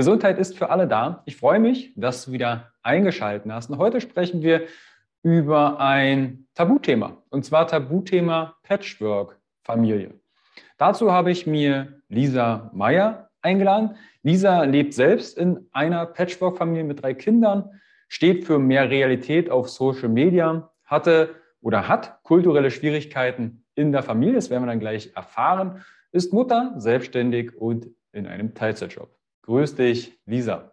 Gesundheit ist für alle da. Ich freue mich, dass du wieder eingeschaltet hast. Und heute sprechen wir über ein Tabuthema. Und zwar Tabuthema Patchwork-Familie. Dazu habe ich mir Lisa Meyer eingeladen. Lisa lebt selbst in einer Patchwork-Familie mit drei Kindern steht für mehr Realität auf Social Media, hatte oder hat kulturelle Schwierigkeiten in der Familie, das werden wir dann gleich erfahren, ist Mutter, selbstständig und in einem Teilzeitjob. Grüß dich, Lisa.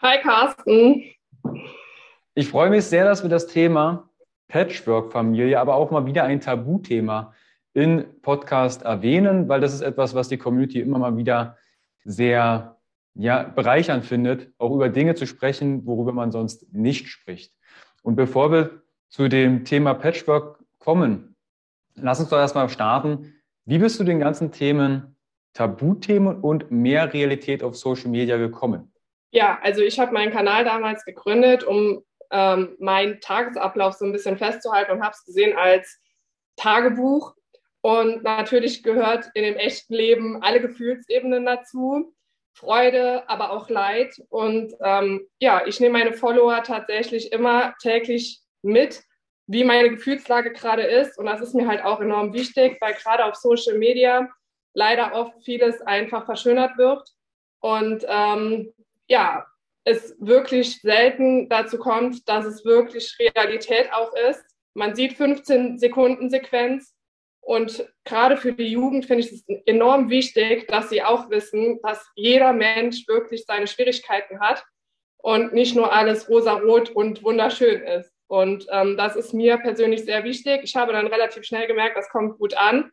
Hi, Carsten. Ich freue mich sehr, dass wir das Thema Patchwork-Familie, aber auch mal wieder ein Tabuthema in Podcast erwähnen, weil das ist etwas, was die Community immer mal wieder sehr ja, bereichernd findet, auch über Dinge zu sprechen, worüber man sonst nicht spricht. Und bevor wir zu dem Thema Patchwork kommen, lass uns doch erstmal starten. Wie bist du den ganzen Themen Tabuthemen und mehr Realität auf Social Media gekommen? Ja, also ich habe meinen Kanal damals gegründet, um ähm, meinen Tagesablauf so ein bisschen festzuhalten und habe es gesehen als Tagebuch. Und natürlich gehört in dem echten Leben alle Gefühlsebenen dazu. Freude, aber auch Leid. Und ähm, ja, ich nehme meine Follower tatsächlich immer täglich mit, wie meine Gefühlslage gerade ist. Und das ist mir halt auch enorm wichtig, weil gerade auf Social Media leider oft vieles einfach verschönert wird. Und ähm, ja, es wirklich selten dazu kommt, dass es wirklich Realität auch ist. Man sieht 15 Sekunden Sequenz und gerade für die Jugend finde ich es enorm wichtig, dass sie auch wissen, dass jeder Mensch wirklich seine Schwierigkeiten hat und nicht nur alles rosarot und wunderschön ist. Und ähm, das ist mir persönlich sehr wichtig. Ich habe dann relativ schnell gemerkt, das kommt gut an.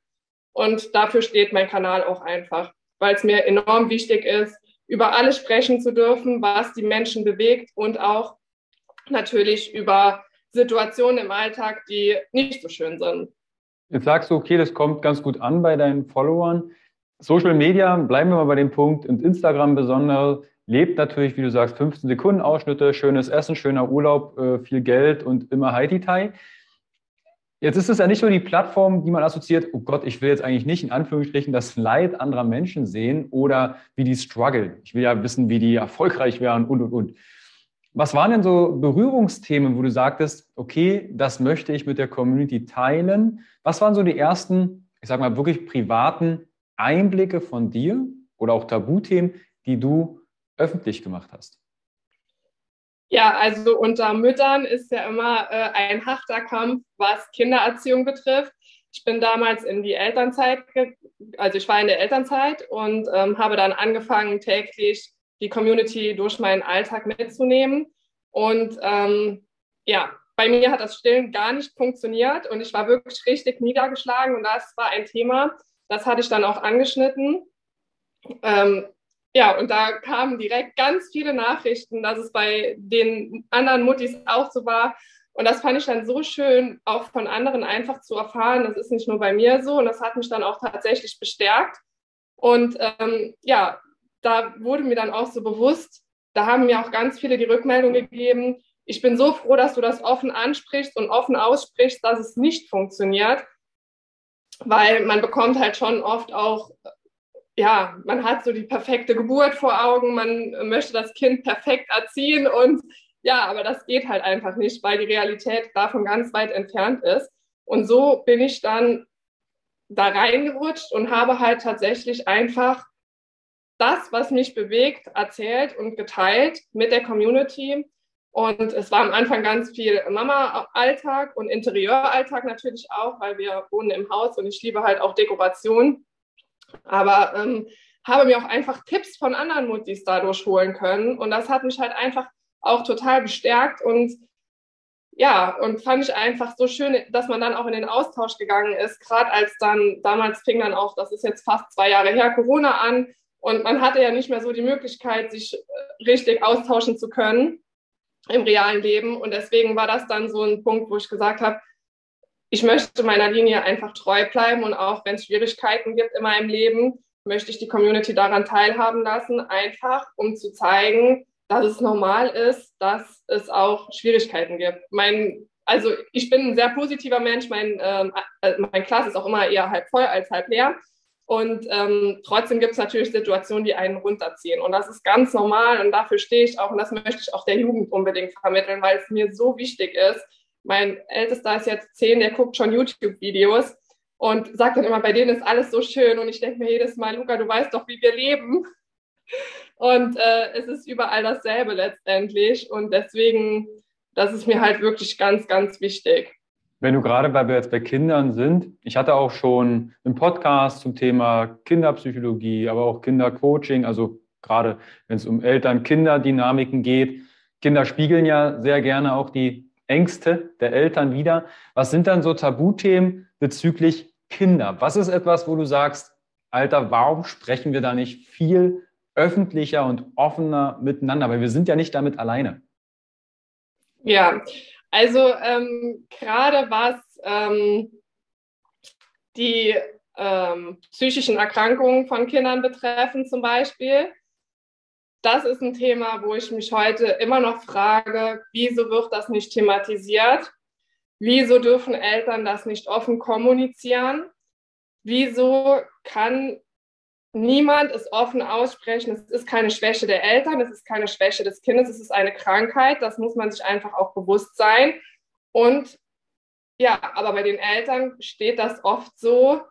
Und dafür steht mein Kanal auch einfach, weil es mir enorm wichtig ist, über alles sprechen zu dürfen, was die Menschen bewegt und auch natürlich über Situationen im Alltag, die nicht so schön sind. Jetzt sagst du, okay, das kommt ganz gut an bei deinen Followern. Social Media, bleiben wir mal bei dem Punkt, und Instagram besonders, lebt natürlich, wie du sagst, 15 Sekunden Ausschnitte, schönes Essen, schöner Urlaub, äh, viel Geld und immer Haiti-Tai. Jetzt ist es ja nicht nur die Plattform, die man assoziiert, oh Gott, ich will jetzt eigentlich nicht in Anführungsstrichen das Leid anderer Menschen sehen oder wie die struggle. Ich will ja wissen, wie die erfolgreich werden und, und, und. Was waren denn so Berührungsthemen, wo du sagtest, okay, das möchte ich mit der Community teilen? Was waren so die ersten, ich sag mal, wirklich privaten Einblicke von dir oder auch Tabuthemen, die du öffentlich gemacht hast? Ja, also unter Müttern ist ja immer äh, ein harter Kampf, was Kindererziehung betrifft. Ich bin damals in die Elternzeit, also ich war in der Elternzeit und ähm, habe dann angefangen, täglich die Community durch meinen Alltag mitzunehmen. Und ähm, ja, bei mir hat das Stillen gar nicht funktioniert und ich war wirklich richtig niedergeschlagen und das war ein Thema, das hatte ich dann auch angeschnitten. Ähm, ja, und da kamen direkt ganz viele Nachrichten, dass es bei den anderen Muttis auch so war. Und das fand ich dann so schön, auch von anderen einfach zu erfahren. Das ist nicht nur bei mir so und das hat mich dann auch tatsächlich bestärkt. Und ähm, ja, da wurde mir dann auch so bewusst, da haben mir auch ganz viele die Rückmeldung gegeben, ich bin so froh, dass du das offen ansprichst und offen aussprichst, dass es nicht funktioniert, weil man bekommt halt schon oft auch, ja, man hat so die perfekte Geburt vor Augen, man möchte das Kind perfekt erziehen und ja, aber das geht halt einfach nicht, weil die Realität davon ganz weit entfernt ist. Und so bin ich dann da reingerutscht und habe halt tatsächlich einfach das, was mich bewegt, erzählt und geteilt mit der Community. Und es war am Anfang ganz viel Mama-Alltag und Interieuralltag natürlich auch, weil wir wohnen im Haus und ich liebe halt auch Dekoration. Aber ähm, habe mir auch einfach Tipps von anderen Mutis dadurch holen können. Und das hat mich halt einfach auch total bestärkt und ja, und fand ich einfach so schön, dass man dann auch in den Austausch gegangen ist, gerade als dann, damals fing dann auch, das ist jetzt fast zwei Jahre her, Corona an. Und man hatte ja nicht mehr so die Möglichkeit, sich äh, richtig austauschen zu können im realen Leben. Und deswegen war das dann so ein Punkt, wo ich gesagt habe, ich möchte meiner Linie einfach treu bleiben und auch wenn es Schwierigkeiten gibt in meinem Leben, möchte ich die Community daran teilhaben lassen, einfach um zu zeigen, dass es normal ist, dass es auch Schwierigkeiten gibt. Mein, also ich bin ein sehr positiver Mensch, mein, ähm, äh, mein Glas ist auch immer eher halb voll als halb leer. Und ähm, trotzdem gibt es natürlich Situationen, die einen runterziehen. Und das ist ganz normal und dafür stehe ich auch und das möchte ich auch der Jugend unbedingt vermitteln, weil es mir so wichtig ist. Mein Ältester ist jetzt zehn, der guckt schon YouTube-Videos und sagt dann immer, bei denen ist alles so schön. Und ich denke mir jedes Mal, Luca, du weißt doch, wie wir leben. Und äh, es ist überall dasselbe letztendlich. Und deswegen, das ist mir halt wirklich ganz, ganz wichtig. Wenn du gerade, weil wir jetzt bei Kindern sind, ich hatte auch schon einen Podcast zum Thema Kinderpsychologie, aber auch Kindercoaching, also gerade wenn es um Eltern-Kinder-Dynamiken geht. Kinder spiegeln ja sehr gerne auch die Ängste der Eltern wieder. Was sind dann so Tabuthemen bezüglich Kinder? Was ist etwas, wo du sagst, Alter, warum sprechen wir da nicht viel öffentlicher und offener miteinander, weil wir sind ja nicht damit alleine. Ja, also ähm, gerade was ähm, die ähm, psychischen Erkrankungen von Kindern betreffen zum Beispiel, das ist ein Thema, wo ich mich heute immer noch frage, wieso wird das nicht thematisiert? Wieso dürfen Eltern das nicht offen kommunizieren? Wieso kann niemand es offen aussprechen. Es ist keine Schwäche der Eltern, es ist keine Schwäche des Kindes, es ist eine Krankheit. Das muss man sich einfach auch bewusst sein. Und ja, aber bei den Eltern steht das oft so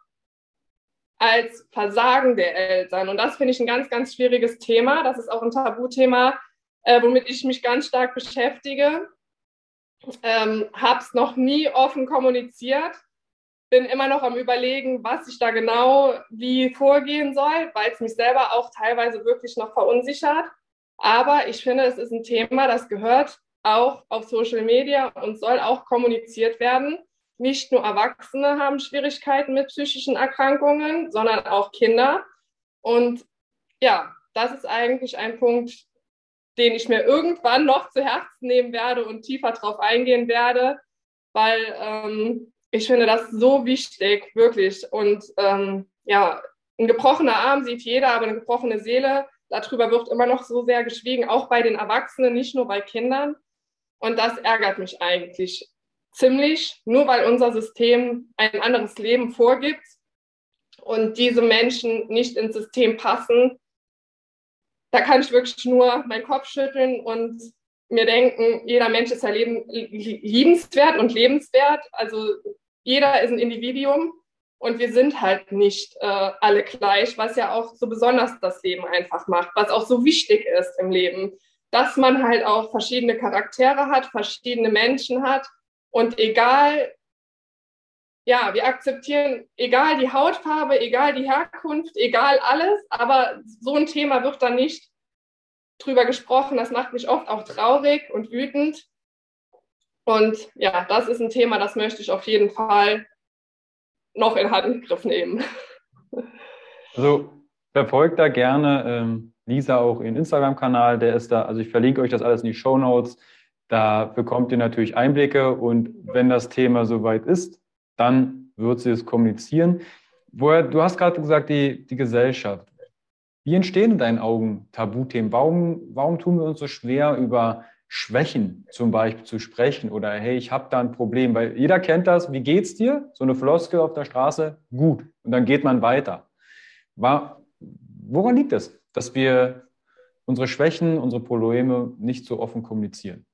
als Versagen der Eltern. Und das finde ich ein ganz, ganz schwieriges Thema. Das ist auch ein Tabuthema, äh, womit ich mich ganz stark beschäftige. Ähm, Habe es noch nie offen kommuniziert bin immer noch am Überlegen, was ich da genau wie vorgehen soll, weil es mich selber auch teilweise wirklich noch verunsichert. Aber ich finde, es ist ein Thema, das gehört auch auf Social Media und soll auch kommuniziert werden. Nicht nur Erwachsene haben Schwierigkeiten mit psychischen Erkrankungen, sondern auch Kinder. Und ja, das ist eigentlich ein Punkt, den ich mir irgendwann noch zu Herzen nehmen werde und tiefer drauf eingehen werde, weil ähm, ich finde das so wichtig, wirklich. Und ähm, ja, ein gebrochener Arm sieht jeder, aber eine gebrochene Seele, darüber wird immer noch so sehr geschwiegen, auch bei den Erwachsenen, nicht nur bei Kindern. Und das ärgert mich eigentlich ziemlich, nur weil unser System ein anderes Leben vorgibt und diese Menschen nicht ins System passen. Da kann ich wirklich nur meinen Kopf schütteln und mir denken, jeder Mensch ist ja liebenswert und lebenswert. Also jeder ist ein Individuum und wir sind halt nicht äh, alle gleich, was ja auch so besonders das Leben einfach macht, was auch so wichtig ist im Leben, dass man halt auch verschiedene Charaktere hat, verschiedene Menschen hat und egal, ja, wir akzeptieren, egal die Hautfarbe, egal die Herkunft, egal alles, aber so ein Thema wird dann nicht drüber gesprochen. Das macht mich oft auch traurig und wütend. Und ja, das ist ein Thema, das möchte ich auf jeden Fall noch in Handgriff nehmen. Also verfolgt da gerne ähm, Lisa auch ihren Instagram-Kanal, der ist da, also ich verlinke euch das alles in die Show Notes. Da bekommt ihr natürlich Einblicke und wenn das Thema soweit ist, dann wird sie es kommunizieren. Woher, du hast gerade gesagt, die, die Gesellschaft. Wie entstehen in deinen Augen Tabuthemen? Warum, warum tun wir uns so schwer, über Schwächen zum Beispiel zu sprechen oder hey, ich habe da ein Problem? Weil jeder kennt das, wie geht's dir? So eine Floskel auf der Straße, gut. Und dann geht man weiter. War, woran liegt es, dass wir unsere Schwächen, unsere Probleme nicht so offen kommunizieren?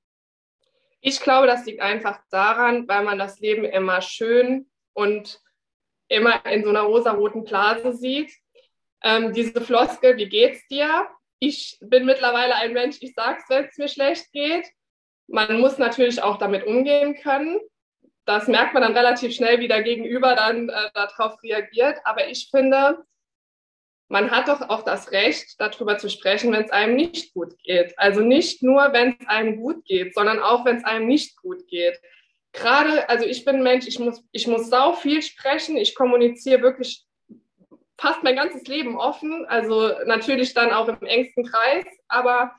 Ich glaube, das liegt einfach daran, weil man das Leben immer schön und immer in so einer rosaroten Blase sieht. Ähm, diese Floskel, wie geht's dir? Ich bin mittlerweile ein Mensch, ich sag's, wenn es mir schlecht geht. Man muss natürlich auch damit umgehen können. Das merkt man dann relativ schnell, wie der Gegenüber dann äh, darauf reagiert. Aber ich finde, man hat doch auch das Recht, darüber zu sprechen, wenn es einem nicht gut geht. Also nicht nur, wenn es einem gut geht, sondern auch, wenn es einem nicht gut geht. Gerade, also ich bin Mensch, ich muss, ich muss sau viel sprechen. Ich kommuniziere wirklich fast mein ganzes Leben offen. Also natürlich dann auch im engsten Kreis. Aber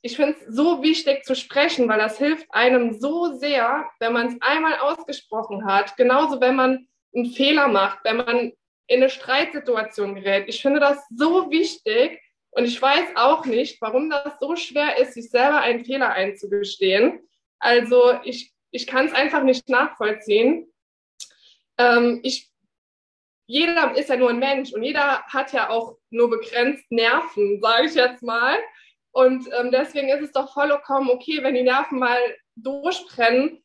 ich finde es so wichtig zu sprechen, weil das hilft einem so sehr, wenn man es einmal ausgesprochen hat. Genauso, wenn man einen Fehler macht, wenn man in eine Streitsituation gerät. Ich finde das so wichtig und ich weiß auch nicht, warum das so schwer ist, sich selber einen Fehler einzugestehen. Also ich, ich kann es einfach nicht nachvollziehen. Ähm, ich, jeder ist ja nur ein Mensch und jeder hat ja auch nur begrenzt Nerven, sage ich jetzt mal. Und ähm, deswegen ist es doch vollkommen okay, wenn die Nerven mal durchbrennen,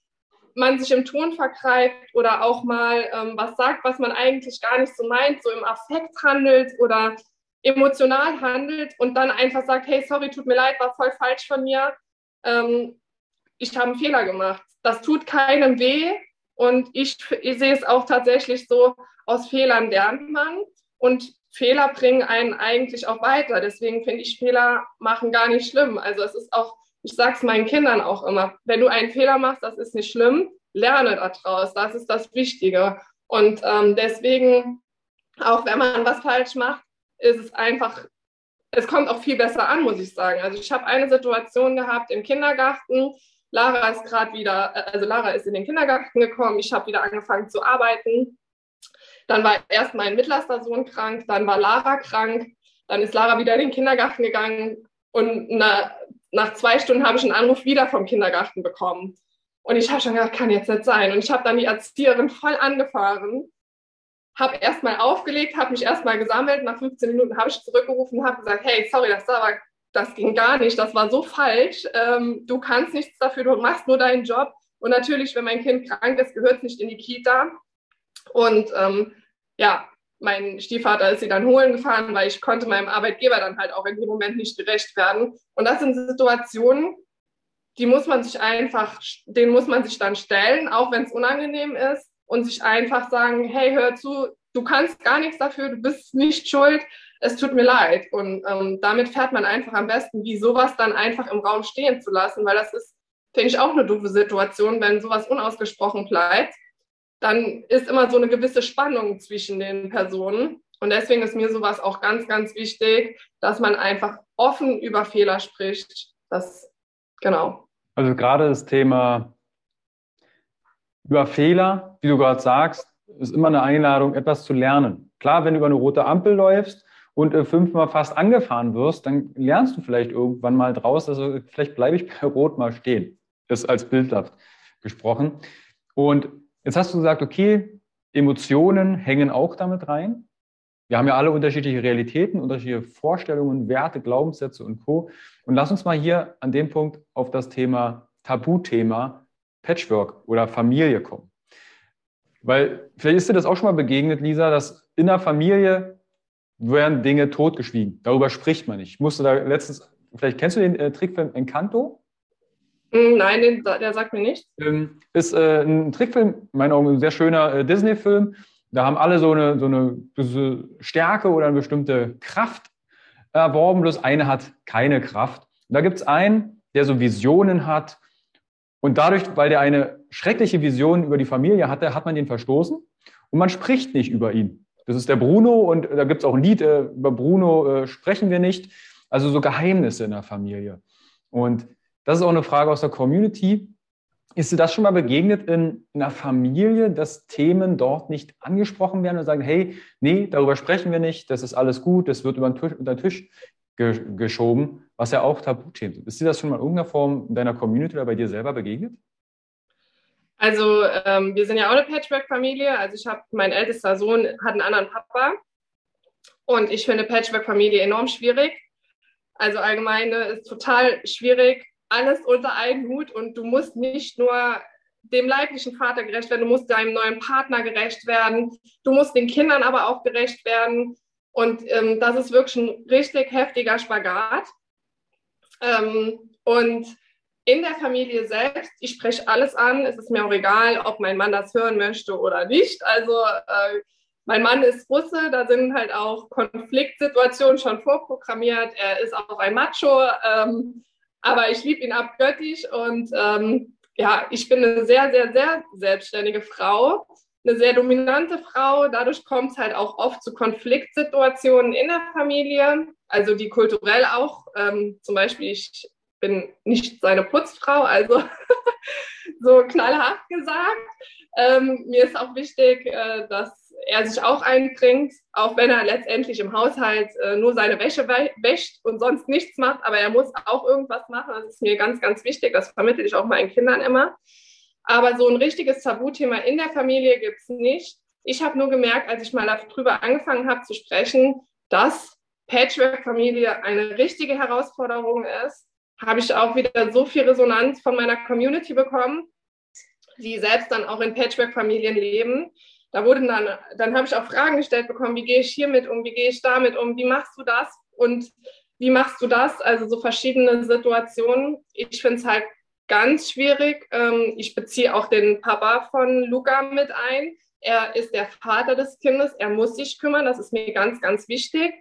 man sich im Ton vergreift oder auch mal ähm, was sagt, was man eigentlich gar nicht so meint, so im Affekt handelt oder emotional handelt und dann einfach sagt, hey, sorry, tut mir leid, war voll falsch von mir. Ähm, ich habe einen Fehler gemacht. Das tut keinem weh und ich, ich sehe es auch tatsächlich so, aus Fehlern lernt man und Fehler bringen einen eigentlich auch weiter. Deswegen finde ich Fehler machen gar nicht schlimm. Also es ist auch ich sage es meinen Kindern auch immer, wenn du einen Fehler machst, das ist nicht schlimm, lerne daraus, das ist das Wichtige. Und ähm, deswegen, auch wenn man was falsch macht, ist es einfach, es kommt auch viel besser an, muss ich sagen. Also ich habe eine Situation gehabt im Kindergarten. Lara ist gerade wieder, äh, also Lara ist in den Kindergarten gekommen. Ich habe wieder angefangen zu arbeiten. Dann war erst mein mittlerster Sohn krank, dann war Lara krank, dann ist Lara wieder in den Kindergarten gegangen und na, nach zwei Stunden habe ich einen Anruf wieder vom Kindergarten bekommen. Und ich habe schon gedacht, kann jetzt nicht sein. Und ich habe dann die Erzieherin voll angefahren, habe erstmal aufgelegt, habe mich erstmal gesammelt. Nach 15 Minuten habe ich zurückgerufen und habe gesagt, hey, sorry, das, war, das ging gar nicht, das war so falsch. Ähm, du kannst nichts dafür, du machst nur deinen Job. Und natürlich, wenn mein Kind krank ist, gehört es nicht in die Kita. Und ähm, ja, mein Stiefvater ist sie dann holen gefahren, weil ich konnte meinem Arbeitgeber dann halt auch in dem Moment nicht gerecht werden. Und das sind Situationen, die muss man sich einfach, denen muss man sich dann stellen, auch wenn es unangenehm ist und sich einfach sagen, hey, hör zu, du kannst gar nichts dafür, du bist nicht schuld, es tut mir leid. Und ähm, damit fährt man einfach am besten, wie sowas dann einfach im Raum stehen zu lassen, weil das ist, finde ich, auch eine doofe Situation, wenn sowas unausgesprochen bleibt dann ist immer so eine gewisse Spannung zwischen den Personen. Und deswegen ist mir sowas auch ganz, ganz wichtig, dass man einfach offen über Fehler spricht. Das, genau. Also gerade das Thema über Fehler, wie du gerade sagst, ist immer eine Einladung, etwas zu lernen. Klar, wenn du über eine rote Ampel läufst und äh, fünfmal fast angefahren wirst, dann lernst du vielleicht irgendwann mal draus, also vielleicht bleibe ich bei Rot mal stehen. Ist als bildhaft gesprochen. Und Jetzt hast du gesagt, okay, Emotionen hängen auch damit rein. Wir haben ja alle unterschiedliche Realitäten, unterschiedliche Vorstellungen, Werte, Glaubenssätze und Co. Und lass uns mal hier an dem Punkt auf das Thema Tabuthema Patchwork oder Familie kommen. Weil vielleicht ist dir das auch schon mal begegnet, Lisa, dass in der Familie werden Dinge totgeschwiegen. Darüber spricht man nicht. Ich musste da letztens, vielleicht kennst du den äh, Trickfilm Encanto? Hm, nein, den, der sagt mir nichts. Ähm, ist äh, ein Trickfilm, in meinen Augen ein sehr schöner äh, Disney-Film. Da haben alle so eine, so eine Stärke oder eine bestimmte Kraft erworben, bloß eine hat keine Kraft. Und da gibt es einen, der so Visionen hat. Und dadurch, weil der eine schreckliche Vision über die Familie hatte, hat man den verstoßen und man spricht nicht über ihn. Das ist der Bruno und da gibt es auch ein Lied, äh, über Bruno äh, sprechen wir nicht. Also so Geheimnisse in der Familie. Und das ist auch eine Frage aus der Community. Ist dir das schon mal begegnet in, einer Familie, dass Themen dort nicht angesprochen werden und sagen, hey, nee, darüber sprechen wir nicht, das ist alles gut, das wird über den Tisch, unter den Tisch ge geschoben, was ja auch Tabuthemen sind. Ist dir das schon mal in irgendeiner Form in deiner Community oder bei dir selber begegnet? Also ähm, wir sind ja auch eine Patchwork-Familie. Also ich habe, mein ältester Sohn hat einen anderen Papa und ich finde Patchwork-Familie enorm schwierig. Also allgemeine ist total schwierig, alles unter einen Hut und du musst nicht nur dem leiblichen Vater gerecht werden, du musst deinem neuen Partner gerecht werden, du musst den Kindern aber auch gerecht werden. Und ähm, das ist wirklich ein richtig heftiger Spagat. Ähm, und in der Familie selbst, ich spreche alles an, es ist mir auch egal, ob mein Mann das hören möchte oder nicht. Also äh, mein Mann ist Russe, da sind halt auch Konfliktsituationen schon vorprogrammiert. Er ist auch ein Macho. Ähm, aber ich liebe ihn abgöttisch und ähm, ja, ich bin eine sehr, sehr, sehr selbstständige Frau, eine sehr dominante Frau. Dadurch kommt es halt auch oft zu Konfliktsituationen in der Familie, also die kulturell auch, ähm, zum Beispiel ich bin nicht seine Putzfrau, also so knallhart gesagt. Ähm, mir ist auch wichtig, äh, dass er sich auch einbringt, auch wenn er letztendlich im Haushalt äh, nur seine Wäsche wäscht und sonst nichts macht, aber er muss auch irgendwas machen. Das ist mir ganz, ganz wichtig. Das vermittle ich auch meinen Kindern immer. Aber so ein richtiges Tabuthema in der Familie gibt es nicht. Ich habe nur gemerkt, als ich mal darüber angefangen habe zu sprechen, dass Patchwork-Familie eine richtige Herausforderung ist, habe ich auch wieder so viel Resonanz von meiner Community bekommen, die selbst dann auch in Patchwork-Familien leben da wurden dann, dann habe ich auch Fragen gestellt bekommen, wie gehe ich hiermit um, wie gehe ich damit um, wie machst du das und wie machst du das? Also so verschiedene Situationen. Ich finde es halt ganz schwierig. Ähm, ich beziehe auch den Papa von Luca mit ein. Er ist der Vater des Kindes, er muss sich kümmern, das ist mir ganz, ganz wichtig.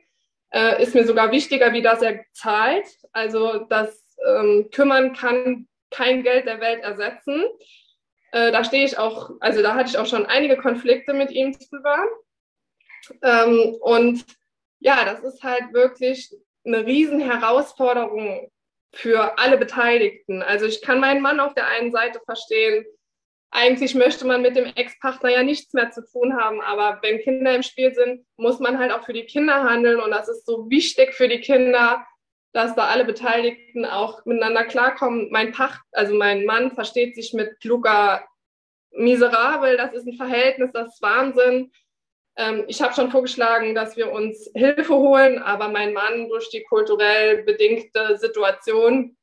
Äh, ist mir sogar wichtiger, wie das er zahlt. Also das ähm, Kümmern kann kein Geld der Welt ersetzen. Äh, da stehe ich auch, also da hatte ich auch schon einige Konflikte mit ihm drüber. Ähm, und ja, das ist halt wirklich eine riesen Herausforderung für alle Beteiligten. Also ich kann meinen Mann auf der einen Seite verstehen. Eigentlich möchte man mit dem Ex-Partner ja nichts mehr zu tun haben, aber wenn Kinder im Spiel sind, muss man halt auch für die Kinder handeln und das ist so wichtig für die Kinder, dass da alle Beteiligten auch miteinander klarkommen. Mein Pacht, also mein Mann versteht sich mit Luca miserabel, das ist ein Verhältnis, das ist Wahnsinn. Ähm, ich habe schon vorgeschlagen, dass wir uns Hilfe holen, aber mein Mann durch die kulturell bedingte Situation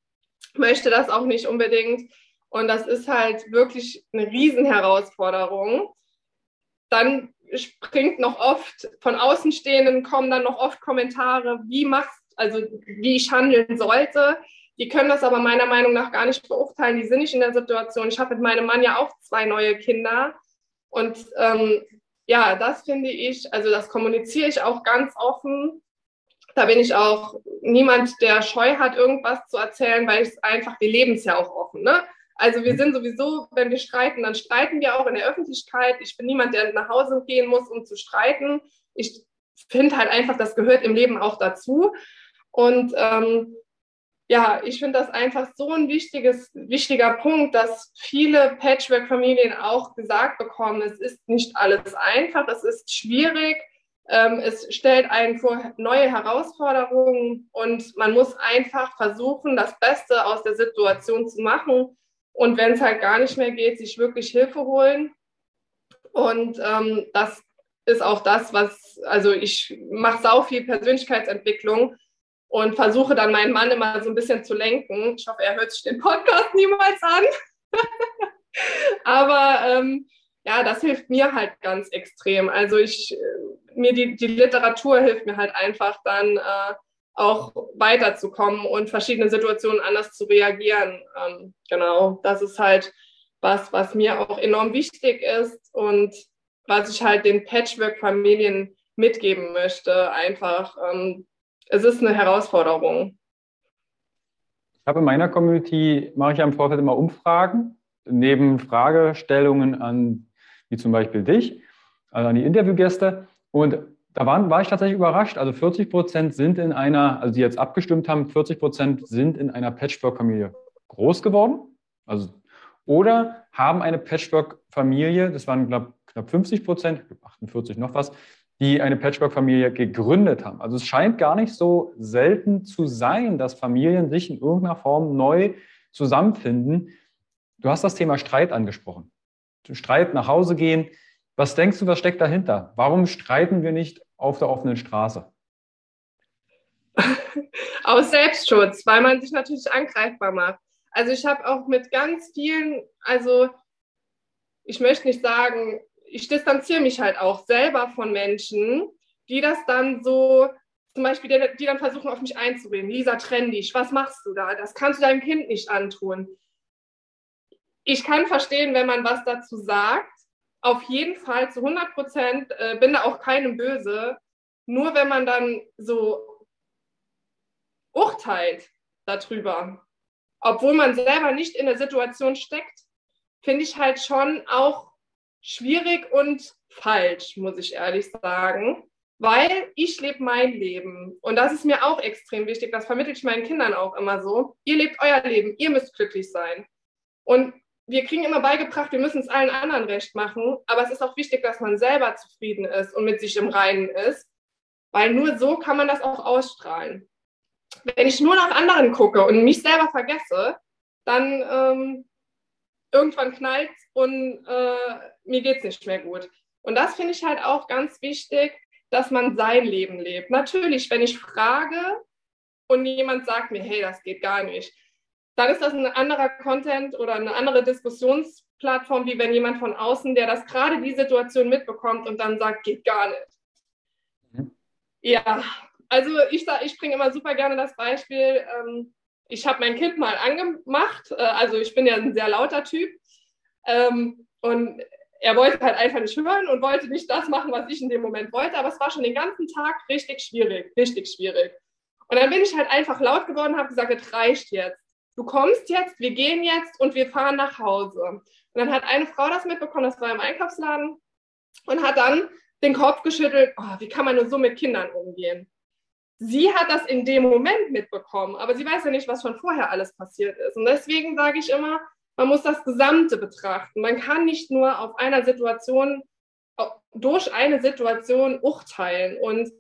möchte das auch nicht unbedingt. Und das ist halt wirklich eine Riesenherausforderung. Dann springt noch oft von Außenstehenden kommen dann noch oft Kommentare, wie machst also wie ich handeln sollte. Die können das aber meiner Meinung nach gar nicht beurteilen. Die sind nicht in der Situation. Ich habe mit meinem Mann ja auch zwei neue Kinder. Und ähm, ja, das finde ich, also das kommuniziere ich auch ganz offen. Da bin ich auch niemand, der Scheu hat, irgendwas zu erzählen, weil es einfach, wir leben es ja auch offen. Ne? Also wir sind sowieso, wenn wir streiten, dann streiten wir auch in der Öffentlichkeit. Ich bin niemand, der nach Hause gehen muss, um zu streiten. Ich finde halt einfach, das gehört im Leben auch dazu. Und ähm, ja, ich finde das einfach so ein wichtiges, wichtiger Punkt, dass viele Patchwork-Familien auch gesagt bekommen, es ist nicht alles einfach, es ist schwierig, ähm, es stellt einen vor neue Herausforderungen und man muss einfach versuchen, das Beste aus der Situation zu machen. Und wenn es halt gar nicht mehr geht, sich wirklich Hilfe holen. Und ähm, das ist auch das, was, also ich mache sau viel Persönlichkeitsentwicklung und versuche dann meinen Mann immer so ein bisschen zu lenken. Ich hoffe, er hört sich den Podcast niemals an. Aber ähm, ja, das hilft mir halt ganz extrem. Also ich, äh, mir die, die Literatur hilft mir halt einfach dann äh, auch weiterzukommen und verschiedene Situationen anders zu reagieren. Ähm, genau, das ist halt was, was mir auch enorm wichtig ist und was ich halt den Patchwork-Familien mitgeben möchte. Einfach, ähm, es ist eine Herausforderung. Ich habe in meiner Community, mache ich ja im Vorfeld immer Umfragen, neben Fragestellungen an, wie zum Beispiel dich, also an die Interviewgäste. Und da waren, war ich tatsächlich überrascht. Also 40 Prozent sind in einer, also die jetzt abgestimmt haben, 40 Prozent sind in einer Patchwork-Familie groß geworden. Also, oder haben eine Patchwork-Familie, das waren glaub, knapp 50 Prozent, 48 noch was, die eine Patchwork-Familie gegründet haben. Also es scheint gar nicht so selten zu sein, dass Familien sich in irgendeiner Form neu zusammenfinden. Du hast das Thema Streit angesprochen. Streit nach Hause gehen. Was denkst du, was steckt dahinter? Warum streiten wir nicht auf der offenen Straße? Aus Selbstschutz, weil man sich natürlich angreifbar macht. Also ich habe auch mit ganz vielen, also ich möchte nicht sagen, ich distanziere mich halt auch selber von Menschen, die das dann so, zum Beispiel, die, die dann versuchen, auf mich einzureden. Lisa, trenn dich, was machst du da? Das kannst du deinem Kind nicht antun. Ich kann verstehen, wenn man was dazu sagt. Auf jeden Fall zu 100 Prozent äh, bin da auch keinem böse. Nur wenn man dann so urteilt darüber, obwohl man selber nicht in der Situation steckt, finde ich halt schon auch schwierig und falsch, muss ich ehrlich sagen, weil ich lebe mein Leben. Und das ist mir auch extrem wichtig. Das vermittle ich meinen Kindern auch immer so. Ihr lebt euer Leben, ihr müsst glücklich sein. Und wir kriegen immer beigebracht, wir müssen es allen anderen recht machen. Aber es ist auch wichtig, dass man selber zufrieden ist und mit sich im Reinen ist, weil nur so kann man das auch ausstrahlen. Wenn ich nur nach anderen gucke und mich selber vergesse, dann ähm, irgendwann knallt und äh, mir geht es nicht mehr gut. Und das finde ich halt auch ganz wichtig, dass man sein Leben lebt. Natürlich, wenn ich frage und jemand sagt mir, hey, das geht gar nicht, dann ist das ein anderer Content oder eine andere Diskussionsplattform, wie wenn jemand von außen, der das gerade die Situation mitbekommt und dann sagt, geht gar nicht. Mhm. Ja, also ich, ich bringe immer super gerne das Beispiel, ähm, ich habe mein Kind mal angemacht, äh, also ich bin ja ein sehr lauter Typ ähm, und er wollte halt einfach nicht hören und wollte nicht das machen, was ich in dem Moment wollte, aber es war schon den ganzen Tag richtig schwierig, richtig schwierig. Und dann bin ich halt einfach laut geworden und habe gesagt, es reicht jetzt. Du kommst jetzt, wir gehen jetzt und wir fahren nach Hause. Und dann hat eine Frau das mitbekommen, das war im Einkaufsladen, und hat dann den Kopf geschüttelt, oh, wie kann man nur so mit Kindern umgehen? sie hat das in dem Moment mitbekommen, aber sie weiß ja nicht, was schon vorher alles passiert ist. Und deswegen sage ich immer, man muss das Gesamte betrachten. Man kann nicht nur auf einer Situation, durch eine Situation urteilen. Und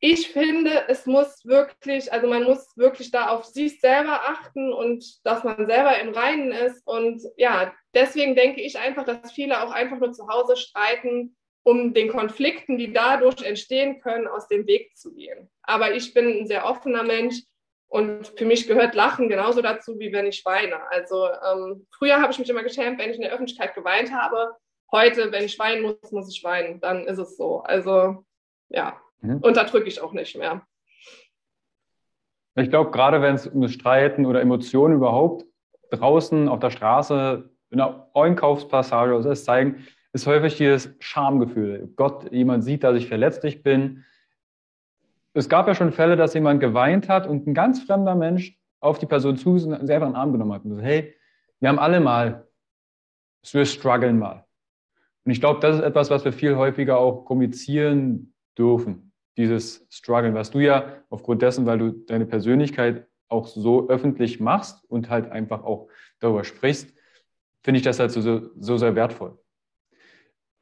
ich finde, es muss wirklich, also man muss wirklich da auf sich selber achten und dass man selber im Reinen ist. Und ja, deswegen denke ich einfach, dass viele auch einfach nur zu Hause streiten, um den Konflikten, die dadurch entstehen können, aus dem Weg zu gehen. Aber ich bin ein sehr offener Mensch und für mich gehört Lachen genauso dazu, wie wenn ich weine. Also ähm, früher habe ich mich immer geschämt, wenn ich in der Öffentlichkeit geweint habe. Heute, wenn ich weinen muss, muss ich weinen. Dann ist es so. Also ja, mhm. unterdrücke ich auch nicht mehr. Ich glaube, gerade wenn es um das Streiten oder Emotionen überhaupt draußen auf der Straße in einer Einkaufspassage oder es zeigen, ist häufig dieses Schamgefühl. Gott, jemand sieht, dass ich verletzlich bin. Es gab ja schon Fälle, dass jemand geweint hat und ein ganz fremder Mensch auf die Person zu und einfach einen Arm genommen hat und gesagt, hey, wir haben alle mal, wir strugglen mal. Und ich glaube, das ist etwas, was wir viel häufiger auch kommunizieren dürfen. Dieses Struggeln, was du ja aufgrund dessen, weil du deine Persönlichkeit auch so öffentlich machst und halt einfach auch darüber sprichst, finde ich das halt so, so sehr wertvoll.